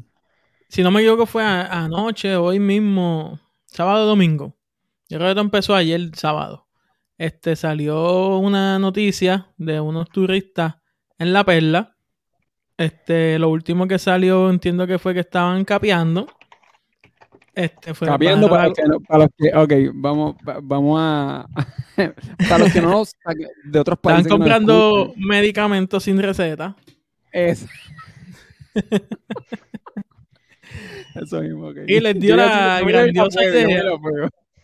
si no me equivoco, fue a- anoche, hoy mismo, sábado domingo. Yo creo que empezó ayer, sábado. Este salió una noticia de unos turistas en La Perla. Este, lo último que salió, entiendo que fue que estaban capeando. Este fue Capiendo para los que, no- para los que, ok, vamos, va- vamos a, para los que no los, de otros países. nos comprando medicamentos sin receta. es- Eso mismo, ok. Y les dio Yo la grandiosa idea.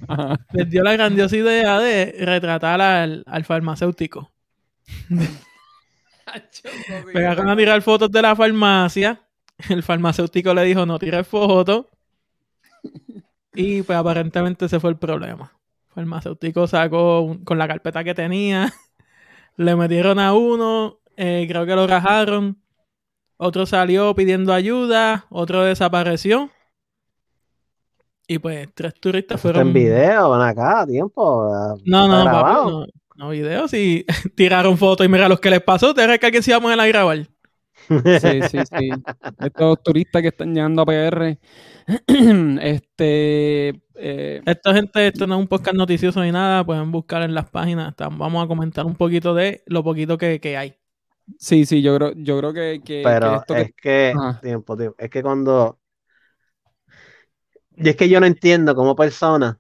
Ajá. Les dio la grandiosa idea de retratar al, al farmacéutico. Pegaron a tirar fotos de la farmacia. El farmacéutico le dijo, no tires fotos. Y pues aparentemente ese fue el problema. El farmacéutico sacó un- con la carpeta que tenía. Le metieron a uno. eh, creo que lo rajaron. Otro salió pidiendo ayuda. Otro desapareció. Y pues tres turistas Eso está fueron... en video, ven acá, a tiempo. No, no, papi, no, no video. Si tiraron fotos y mira los que les pasó, ¿ustedes creen que aquí se íbamos a ir a grabar? Sí, sí, sí. Estos turistas que están llegando a PR, este, eh, Esta gente, esto no es un podcast noticioso ni nada, pueden buscar en las páginas. Vamos a comentar un poquito de lo poquito que, que hay. sí, sí, yo creo, yo creo que, que- que Pero esto es que, tiempo, tiempo, es que cuando. Y es que yo no entiendo como persona,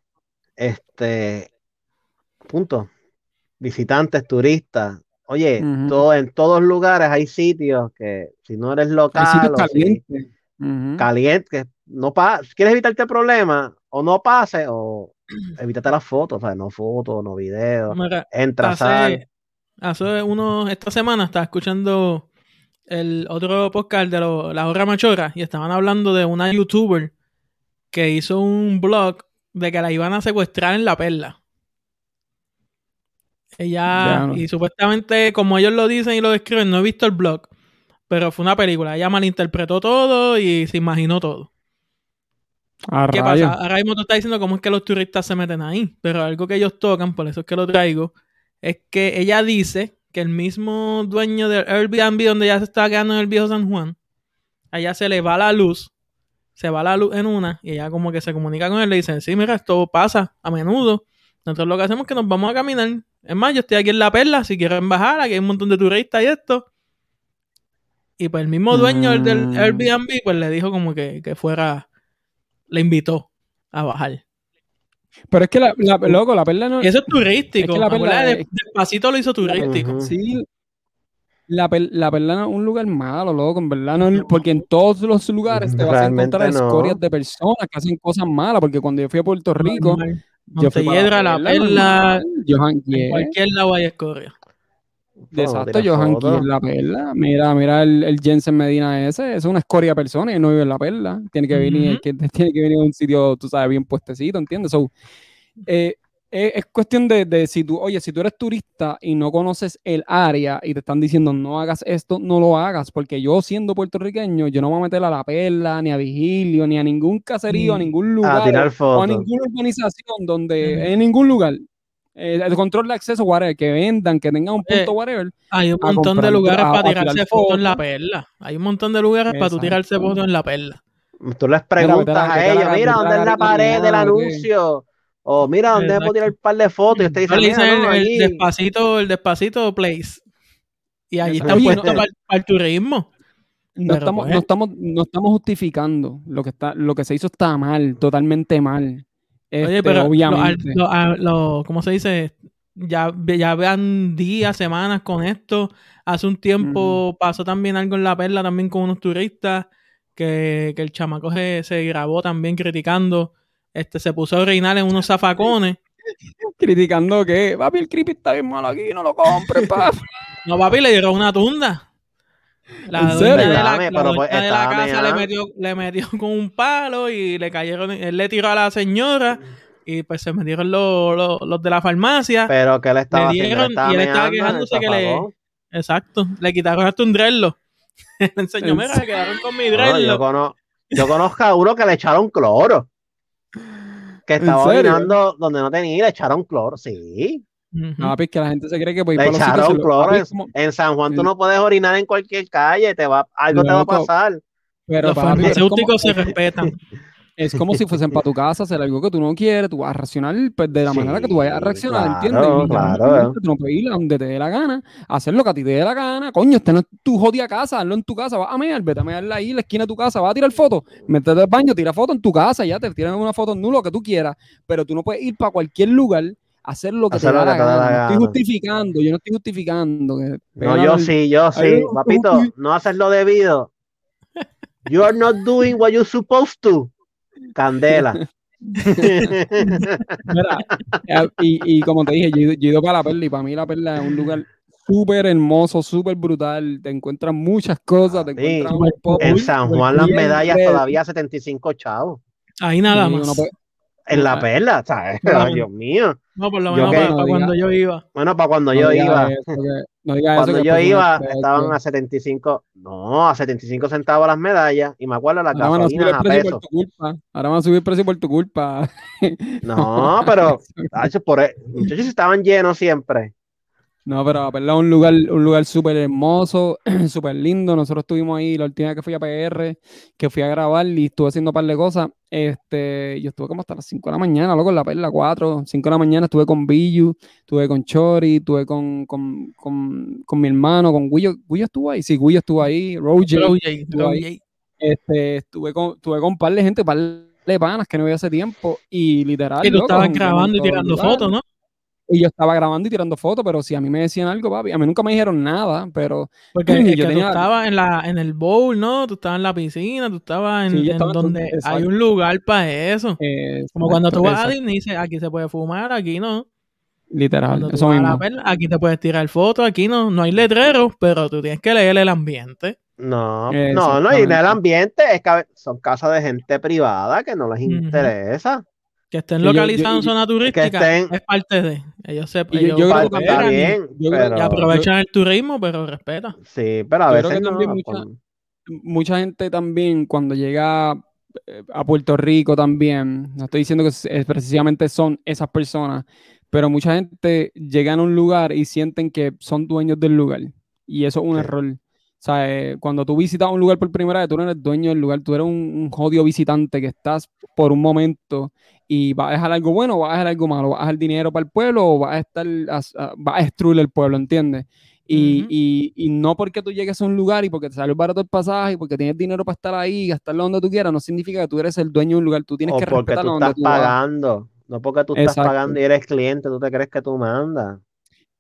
este, punto, visitantes, turistas. Oye, todo, en todos lugares hay sitios que si no eres local sitios o si calientes. Ujú. caliente, que no pa quieres evitarte el problema, o no pase, o evítate las fotos, o sea, no fotos, no videos, Mira, entra, sal. hace, hace unos, esta semana estaba escuchando el otro podcast de lo- La Hora Machora y estaban hablando de una youtuber que hizo un blog de que la iban a secuestrar en la perla. Ella, Ya, no. y supuestamente, como ellos lo dicen y lo describen, no he visto el blog, pero fue una película. Ella malinterpretó todo y se imaginó todo. A ¿Qué pasa? Ahora mismo tú estás diciendo cómo es que los turistas se meten ahí, pero algo que ellos tocan, por eso es que lo traigo, es que ella dice que el mismo dueño del Airbnb donde ella se estaba quedando en el viejo San Juan, allá se le va la luz, se va la luz en una, y ella como que se comunica con él, le dicen, sí, mira, esto pasa a menudo, nosotros lo que hacemos es que nos vamos a caminar, es más, yo estoy aquí en La Perla, si quieren bajar, aquí hay un montón de turistas y esto, y pues el mismo dueño del- del Mm. Airbnb, pues le dijo como que, que fuera, le invitó a bajar. Pero es que, la, la- loco, la perla no... Y eso es turístico. Es que la perla Despacito lo hizo turístico. Sí, la, per- la perla no es un lugar malo, loco, en verdad. No, es- porque en todos los lugares te vas a encontrar no. escorias de personas que hacen cosas malas. Porque cuando yo fui a Puerto Rico, yo fui La Perla, Yo en cualquier lado hay escoria. Exacto, yo en la perla. Mira, mira el, el Jensen Medina ese, es una escoria persona y no vive en la perla. Tiene que venir, que, tiene que venir a un sitio, tú sabes, bien puestecito, ¿entiendes? So, eh, eh, es cuestión de, de si tú, oye, si tú eres turista y no conoces el área y te están diciendo no hagas esto, no lo hagas, porque yo siendo puertorriqueño, yo no me voy a meter a la perla, ni a Vigilio, ni a ningún caserío, a Mm. ningún A lugar, tirar o a ninguna urbanización donde, Ujú. en ningún lugar. Eh, el control de acceso, whatever, que vendan, que tengan un punto, Eh, whatever. Hay un A montón de lugares a- para a tirar tirarse fotos en la perla. Hay un montón de lugares para tú tirarse fotos en la perla. Tú les preguntas a a a ellos, mira a dónde es la pared del gasolina, ¿o qué? anuncio. O mira dónde puedo tirar un par de fotos. Y usted dice, No mira, el, despacito, el despacito place. Y allí están Oye, puestos para, el turismo. No estamos, pues. no, estamos, no estamos justificando lo que está, lo que se hizo está mal, totalmente mal. Oye, Este, pero obviamente. lo- ¿cómo se dice? Ya, ya vean días, semanas con esto. Hace un tiempo pasó también algo en La Perla también con unos turistas que, que el chamaco se, se grabó también criticando. Este, se puso a orinar en unos zafacones. criticando que, papi, el creepy está bien malo aquí, no lo compres, papi. No, papi, le dieron una tunda. La ¿En dueña serio? de la, Dame, pues, de la casa le meada. metió, le metió con un palo y le cayeron. Él le tiró a la señora y pues se metieron los, los, los de la farmacia. Pero que él estaba haciendo, dieron- estaba y él estaba quejándose que le-. Exacto. Le quitaron hasta un dreadlock. Le enseñó, ¿En mira, se quedaron con mi No, yo, dreadlock. cono- yo conozco a uno que le echaron cloro. Que ¿En estaba orinando donde no tenía y le echaron cloro. Sí. Ujú. Papi, es que la gente se cree que Le para los sitios lo- cloro. papi, En, es como- en San Juan tú no puedes orinar en cualquier calle. Te va, algo te va a pasar. pero Los es como, farmacéuticos se respetan. es como si fuesen para tu casa hacer algo que tú no quieres, tú vas a reaccionar pues, de la Sí, manera que tú vayas a reaccionar, claro, ¿entiendes? Claro. Tú no puedes ir a donde te dé la gana, hacer lo que a ti te dé la gana. Coño, este no es tu jodida casa, hazlo en tu casa, vas a mear, vete a mearla ahí en la esquina de tu casa, vas a tirar fotos, métete al baño, tira foto en tu casa, ya te tiran una foto en nulo, lo que tú quieras, pero tú no puedes ir para cualquier lugar hacer lo que Hacer te da la gana. la No estoy gana. justificando, yo no estoy justificando. que No, yo al- sí, yo sí. Papito, no haces lo debido. You are not doing what you're supposed to. Candela. Mira, eh, y, y como te dije, yo, he ido- yo he ido para la perla y para mí la perla es un lugar súper hermoso, súper brutal. Te encuentras muchas cosas, te encuentras pop en San Juan las medallas todavía 75 chavos. Ahí nada Sí, más. uno puede- En la Ah. perla, ¿sabes? Dios mío. No, por lo menos para, no para cuando yo iba. Bueno, para cuando no yo iba. eso, que- no digas Cuando yo iba, estaban a 75, no, a 75 centavos las medallas. Y me acuerdo las Ahora van a subir gasolinas a precio peso. por tu culpa. Ahora van a subir el precio por tu culpa. No, pero, por, e- muchachos estaban llenos siempre. No, pero la perla es un lugar, un lugar súper hermoso, súper lindo. Nosotros estuvimos ahí la última vez que fui a PR, que fui a grabar y estuve haciendo un par de cosas. Este, yo estuve como hasta las 5 de la mañana, loco, en la perla, 4, 5 de la mañana. Estuve con Billu, estuve con Chori, estuve con, con, con, con mi hermano, con Guillo. ¿Guillo estuvo ahí? Sí, Guillo estuvo ahí, Roger. Roger, estuvo ahí. Este, estuve con, estuve con un par de gente, un par de panas que no veía hace tiempo y literal. Y tú estabas grabando y tirando fotos, ¿no? Y yo estaba grabando y tirando fotos, pero si a mí me decían algo, papi, a mí nunca me dijeron nada, pero Porque Yo es que tú estabas en, la, en el bowl, ¿no? Tú estabas en la piscina, tú estabas en, Sí, yo en estaba en donde hay un lugar para eso. eh, Como cuando tú vas a Disney y dices, aquí se puede fumar, aquí no. literal, eso mismo. perla, aquí te puedes tirar fotos, aquí no. No hay letreros, pero tú tienes que leer el ambiente. No, no, no, y el ambiente es que son casas de gente privada que no les interesa. Que estén localizados en zona turística estén- es parte de. Ellos se yo- está y- bien, y aprovechan el turismo, pero respeta. sí, pero a Yo creo veces no. también mucha- gente también cuando llega eh, a Puerto Rico también, no estoy diciendo que precisamente son esas personas, pero mucha gente llega a un lugar y sienten que son dueños del lugar. Y eso es un Sí. error. O sea, eh, cuando tú visitas un lugar por primera vez, tú no eres dueño del lugar, tú eres un, un jodido visitante que estás por un momento y vas a dejar algo bueno o vas a dejar algo malo, vas a dejar dinero para el pueblo o vas a estar, a- a- vas a destruir el pueblo, ¿entiendes? Y, y- y no porque tú llegues a un lugar y porque te sale barato el pasaje y porque tienes dinero para estar ahí y gastarlo donde tú quieras, no significa que tú eres el dueño de un lugar. Tú tienes o que porque respetar tú donde tú vas. pagando. No porque tú estás pagando y eres cliente, tú te crees que tú mandas.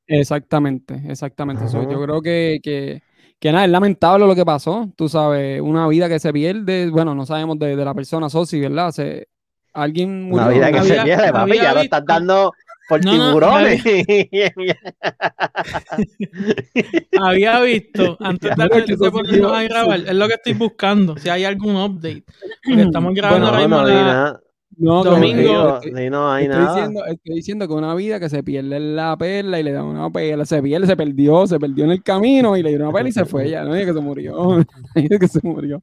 Exactamente, exactamente. Yo creo que, que, que nada, es lamentable lo que pasó. Tú sabes, una vida que se pierde, bueno, no sabemos de, de la persona Sosi, ¿verdad? Se, alguien murió. Una vida que se había- pierde, papi, había ya lo estás dando por No, no, tiburones. Había visto, antes de, de, que de ponernos a grabar, es lo que estoy buscando, si hay algún update. Porque estamos grabando Bueno, ahora mismo no la-. No, Domingo. sí, no hay Estoy nada. diciendo, estoy diciendo que una vida que se pierde en la perla y le dan una perla, se pierde, se perdió, se perdió en el camino y le dieron una perla y se fue ya, no es que se murió, no es que se murió.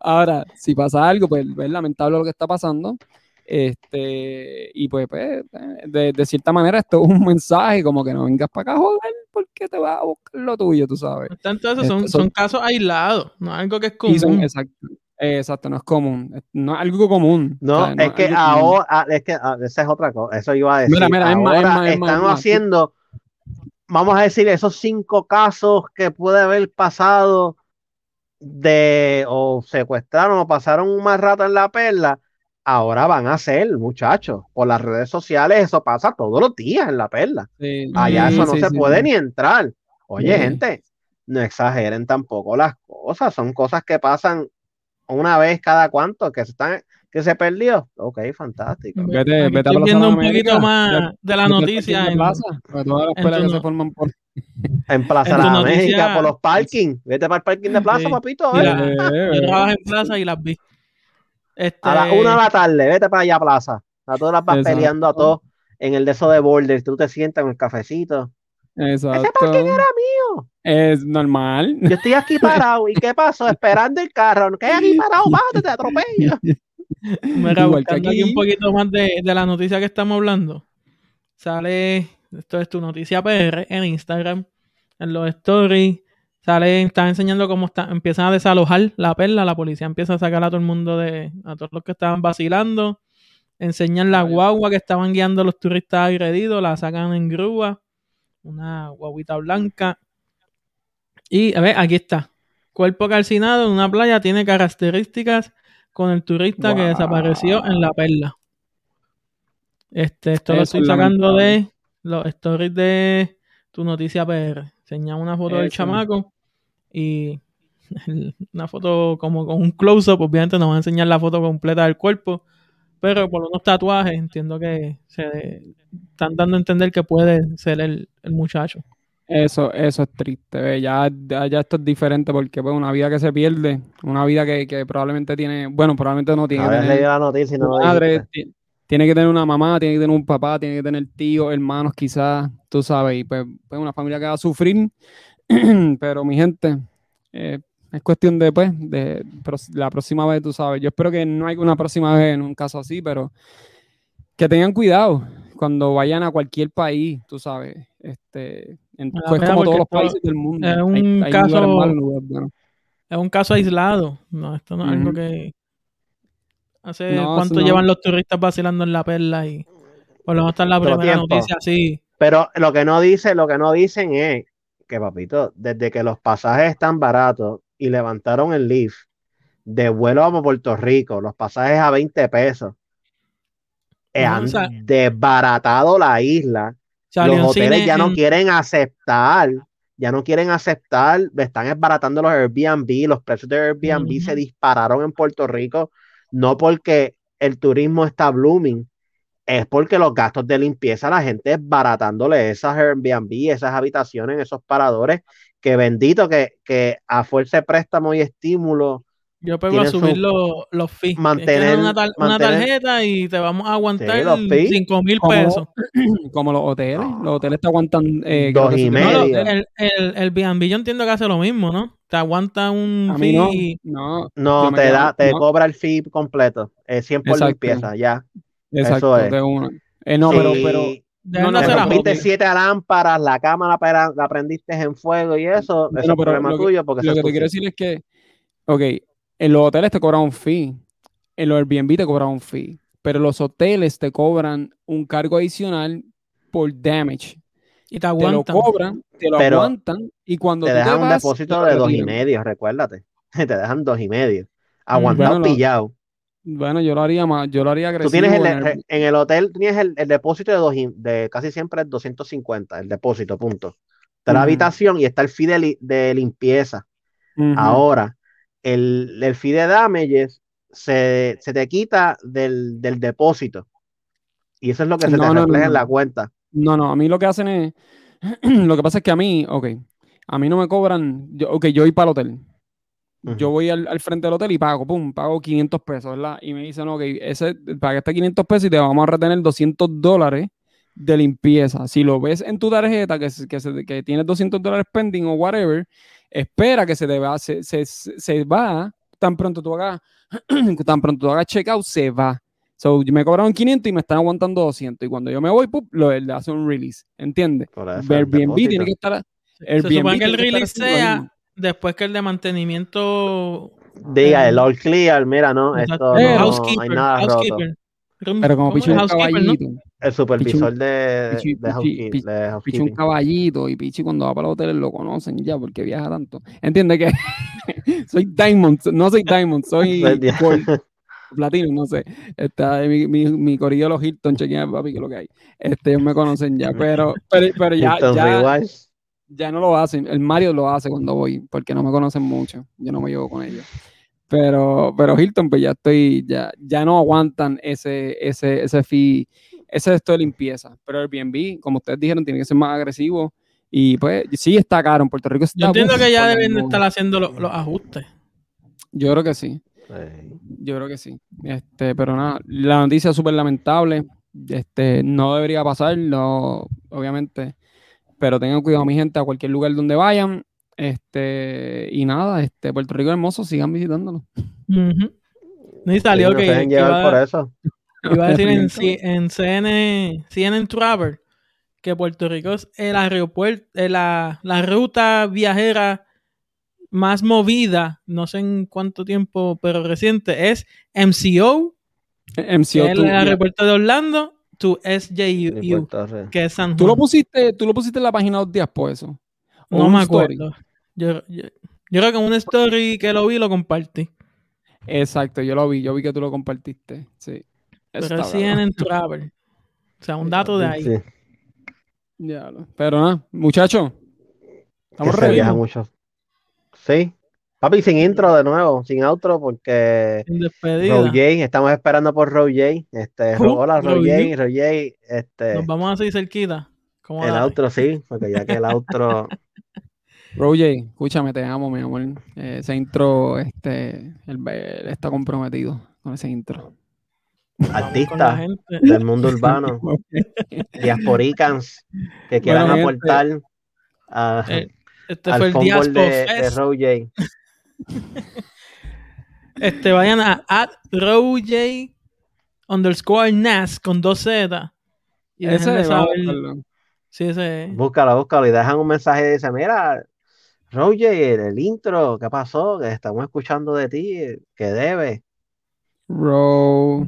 Ahora, si pasa algo, pues es lamentable lo que está pasando. Este, y pues, pues, de, de cierta manera esto es un mensaje como que no vengas para acá, joder, porque te vas a buscar lo tuyo, tú sabes. Tanto eso, son, son- son casos aislados, no es algo que es Y son- común. exacto, exacto, no es común, es- no es algo común. No, o sea, es que algo común. ahora, ah, es que ah, esa es otra cosa, eso iba a decir. Mira, mira, es más, es ahora más, es más, están es más. haciendo, vamos a decir, esos cinco casos que puede haber pasado de o secuestraron o pasaron un mal rato en la perla, ahora van a ser, muchachos, por las redes sociales, eso pasa todos los días en la perla. Sí, Allá Sí, eso no sí, se puede ni entrar. Oye, gente, no exageren tampoco las cosas, son cosas que pasan una vez cada cuánto, que se están, que se perdió. Ok, fantástico. Vete, vete a estoy Plaza viendo un América, poquito más de la noticia. de en- plaza, porque todas las en escuelas que se no- forman por En Plaza En de América, noticia- por los parking. Vete para el parking de plaza, Sí. papito. Eh. la- Yo trabajo en plaza y las vi. Este, A las una de la tarde, vete para allá, plaza. A todas las vas Exacto. peleando a todos en el de eso de border. Tú te sientas con el cafecito. Exacto. Ese parking era mío. Es normal. Yo estoy aquí parado. ¿Y qué pasó? Esperando el carro. ¿Qué hay aquí parado? Bájate, te atropello. Mira, Igual que buscando aquí un aquí. poquito más de, de la noticia que estamos hablando. Sale, esto es tu noticia PR en Instagram, en los stories. Sale, están enseñando cómo está, empiezan a desalojar la perla. La policía empieza a sacar a todo el mundo de, a todos los que estaban vacilando. Enseñan la guagua que estaban guiando a los turistas agredidos, la sacan en grúa. Una guaguita blanca. Y a ver, aquí está. Cuerpo calcinado en una playa tiene características con el turista que desapareció en la perla. Este, esto lo estoy es sacando lamentable. de los stories de tu noticia PR. Enseña una foto del chamaco y una foto como con un close-up. Obviamente no va a enseñar la foto completa del cuerpo, pero por unos tatuajes entiendo que se están dando a entender que puede ser el, el muchacho. Eso, eso es triste. ve, Ya, ya, esto es diferente porque pues, una vida que se pierde, una vida que, que probablemente tiene, bueno, probablemente no tiene que tener la noticia no madre, tiene que tener una mamá, tiene que tener un papá, tiene que tener tíos, hermanos quizás, tú sabes, y pues, pues una familia que va a sufrir, pero mi gente, eh, es cuestión de, pues, de la próxima vez, tú sabes, yo espero que no haya una próxima vez en un caso así, pero que tengan cuidado cuando vayan a cualquier país, tú sabes, este, en, pues como todos los países del mundo, es un hay caso- malos lugares. Es un caso aislado. No, esto no es algo que. Hace No, cuánto no. llevan los turistas vacilando en la perla y por lo menos está en la primera tiempo. noticia así. Pero lo que no dice, lo que no dicen es que, papito, desde que los pasajes están baratos y levantaron el Leaf de vuelo a Puerto Rico, los pasajes a 20 pesos, eh, No, han o sea, desbaratado la isla. Salió los hoteles ya no en- quieren aceptar, ya no quieren aceptar, están desbaratando los Airbnb, los precios de Airbnb se dispararon en Puerto Rico, no porque el turismo está blooming, es porque los gastos de limpieza, la gente baratándole esas Airbnb, esas habitaciones, esos paradores, que bendito que, que a fuerza de préstamo y estímulo Yo pego a subir su- los, los fees. mantener- una, tar- una mantener- tarjeta y te vamos a aguantar Sí, los fees. 5 mil pesos. Como los hoteles. No. Los hoteles te aguantan. eh, Dos y No, medio. el, el, el B&B yo entiendo que hace lo mismo, ¿no? Te aguanta un A mí no. fee. No, No, te quedo- da, te no. cobra el fee completo. Eh, 100 por Exacto. limpieza, ya. Exacto, es. de una. Eh, no, Si pero, pero No, de no, te rompiste siete lámparas, la cámara la, prendiste en fuego y eso, eso Bueno, es pero problema que- tuyo porque lo que es te quiero decir es que, ok, en los hoteles te cobran un fee, en los Airbnb te cobran un fee, pero los hoteles te cobran un cargo adicional por damage. Y te Te lo aguantan. cobran, te lo Pero aguantan y cuando Te tú dejan un vas, depósito te de dos y medio, recuérdate. Te dejan dos y medio. Aguantado, Bueno, pillado. Bueno, yo lo haría más, yo lo haría Tú agresivo. tienes el, en el- en el hotel tienes el, el depósito de, dos y- de casi siempre es 250, el depósito, punto. Está la habitación y está el fee de, li- de limpieza. Ahora, el, el fee de damages se, se te quita del, del depósito. Y eso es lo que se No, te no, no, refleja en la cuenta. No, no, a mí lo que hacen es, lo que pasa es que a mí, ok, a mí no me cobran, yo, ok, yo voy para el hotel, yo voy al, al frente del hotel y pago, pum, pago 500 pesos, ¿verdad? Y me dicen, ok, ese, pagaste 500 pesos y te vamos a retener 200 dólares de limpieza. Si lo ves en tu tarjeta que, que, que tienes 200 dólares pending o whatever, espera que se te va, se, se, se va, tan pronto tú hagas, tan pronto tú hagas checkout, se va. So, me cobraron 500 y me están aguantando 200. Y cuando yo me voy, ¡pup! lo, le hace un release. ¿Entiendes? Airbnb tiene que estar. Se Airbnb supone que el release sea después que el de mantenimiento. Diga, eh, el all clear, mira, no, esto Eh, no, housekeeper, hay nada roto. Pero como ¿cómo picho es? un caballito. El supervisor de, pichi- de, pichi- housekeep- pichi- de un caballito y Pichi cuando va para los hoteles lo conocen ya porque viaja tanto. ¿Entiendes que soy Diamond? No soy Diamond, soy Gold, Platino, no sé. Está mi, mi, mi corillo de los Hilton, chequean papi que lo que hay. Este, ellos me conocen ya, pero, pero, pero ya, ya, ya no lo hacen. El Mario lo hace cuando voy, porque no me conocen mucho. Yo no me llevo con ellos. Pero, pero Hilton, pues ya estoy, ya, ya no aguantan ese, ese, ese fee, ese esto de limpieza. Pero Airbnb, como ustedes dijeron, tiene que ser más agresivo. Y pues sí está caro. En Puerto Rico está. Yo entiendo que ya deben de estar haciendo lo- los ajustes. Yo creo que sí. Sí. Yo creo que sí. Este, pero nada, la noticia es súper lamentable. Este, no debería pasar, no, obviamente. Pero tengan cuidado, mi gente, a cualquier lugar donde vayan. Este, y nada, este, Puerto Rico hermoso, sigan visitándolo. Sí, salió no que, se iba, por eso. iba a decir en, en CNN, CNN Travel que Puerto Rico es el aeropuerto, eh, la, la ruta viajera más movida, no sé en cuánto tiempo, pero reciente, es MCO, MCO, es tú, el aeropuerto de Orlando, to SJU, Rico. que es San tú lo Juan. pusiste, tú lo pusiste en la página dos días por eso. ¿O No me story? Yo, yo, yo creo que en una story que lo vi lo compartí. Exacto, yo lo vi, yo vi que tú lo compartiste. Sí. Pero CNN cabrón. Travel. O sea, un dato de ahí. Sí, Ya Pero nada, muchachos. que Estamos mucho. Sí. Papi, sin intro de nuevo, sin outro, porque En. Roger, estamos esperando por Roger. Este, Uh, hola. Roger, Roger, este, Nos vamos a seguir cerquita. ¿Cómo el dale? outro sí, porque ya que el outro, Roger, escúchame, te amo, mi amor. Ese intro, este, él, él está comprometido con ese intro. Vamos con la artista gente. del mundo urbano, diasporicans, que quieran Bueno, aportar a- Eh, Este al fue el fútbol de, de. Roger. Este, vayan a at RowJ underscore Nas con dos Z. Y Ese saber. buscarlo. Sí, ese es. Búscalo, búscalo y dejan un mensaje y dice, mira, Roger, el intro, ¿qué pasó? Que estamos escuchando de ti, que debe. Row.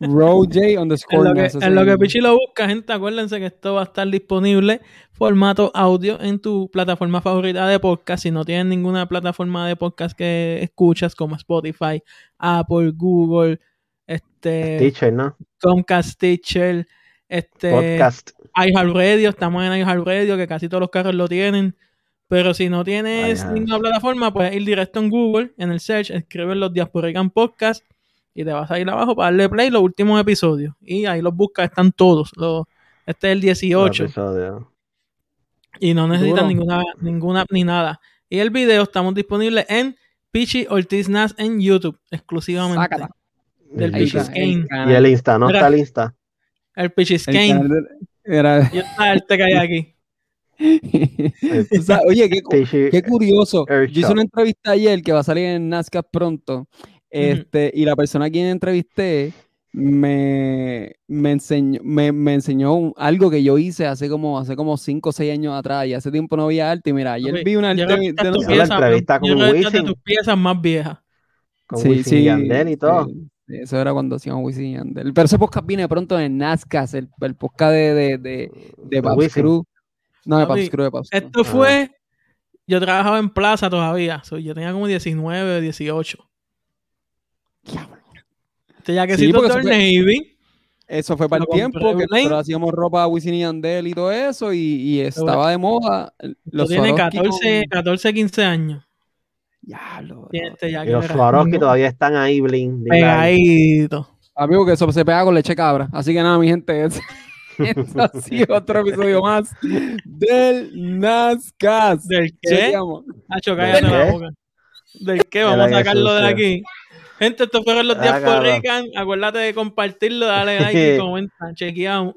Row J En underscore lo, que, en lo que. Pichi lo busca, gente, acuérdense que esto va a estar disponible formato audio en tu plataforma favorita de podcast. Si no tienes ninguna plataforma de podcast que escuchas, como Spotify, Apple, Google, este, Teacher, ¿no? Comcast, Stitcher, este, Podcast. iHeartRadio, estamos en iHeartRadio, que casi todos los carros lo tienen. Pero si no tienes ninguna plataforma, puedes ir directo en Google, en el search, escribir los Diasporican Podcast y te vas a ir abajo para darle play los últimos episodios. Y ahí los buscas, están todos. Los, este es el 18 episodio. y no necesitan Duro. ninguna, ninguna app ni nada. Y el video estamos disponibles en Pichi Ortiz Nas en YouTube, exclusivamente. Sácala. Del El Pichi. Skane. Y el Insta, ¿no está el Insta? El Pichi de- era- Y está el que hay aquí. Oye, qué, curioso. Air Yo hice una entrevista ayer que va a salir en NASCAR pronto. Este, y la persona a quien entrevisté me, me enseñó, me, me enseñó un- algo que yo hice hace como, hace como 5 o 6 años atrás. Y hace tiempo no veía arte. Y mira, ayer vi una yo de pieza- entrevista yo con es de tus piezas más viejas. Con Sí, y Yandel y todo. sí, eso era cuando hacíamos Wisin y Yandel. Pero ese podcast viene pronto en NASCAR, el, el podcast de, de, de, de. Cruz. No, de Papi, Paps Cruz, de Paps. Esto fue. Yo trabajaba en plaza todavía. so, yo tenía como 19, 18. Este jaquecito porque del eso fue- Navy. Eso fue para Lo el tiempo que nosotros hacíamos ropa Wisin y Yandel y todo eso, y, y estaba de moda. Los tiene Swarovski 14, con- 14, 15 años. Diablo, Tiene bro. este Y los Swarovski todavía están ahí, bling. Pegadito. Amigo, que eso se pega con leche cabra. Así que nada, mi gente, es- esto ha sido otro episodio más del NASCAR. ¿Del qué? Hacho, cállate ¿Del la qué? boca. ¿Del qué? Vamos a sacarlo de aquí. Gente, estos fueron los días por Rican. Acuérdate de compartirlo, dale like y comenta. Chequeamos.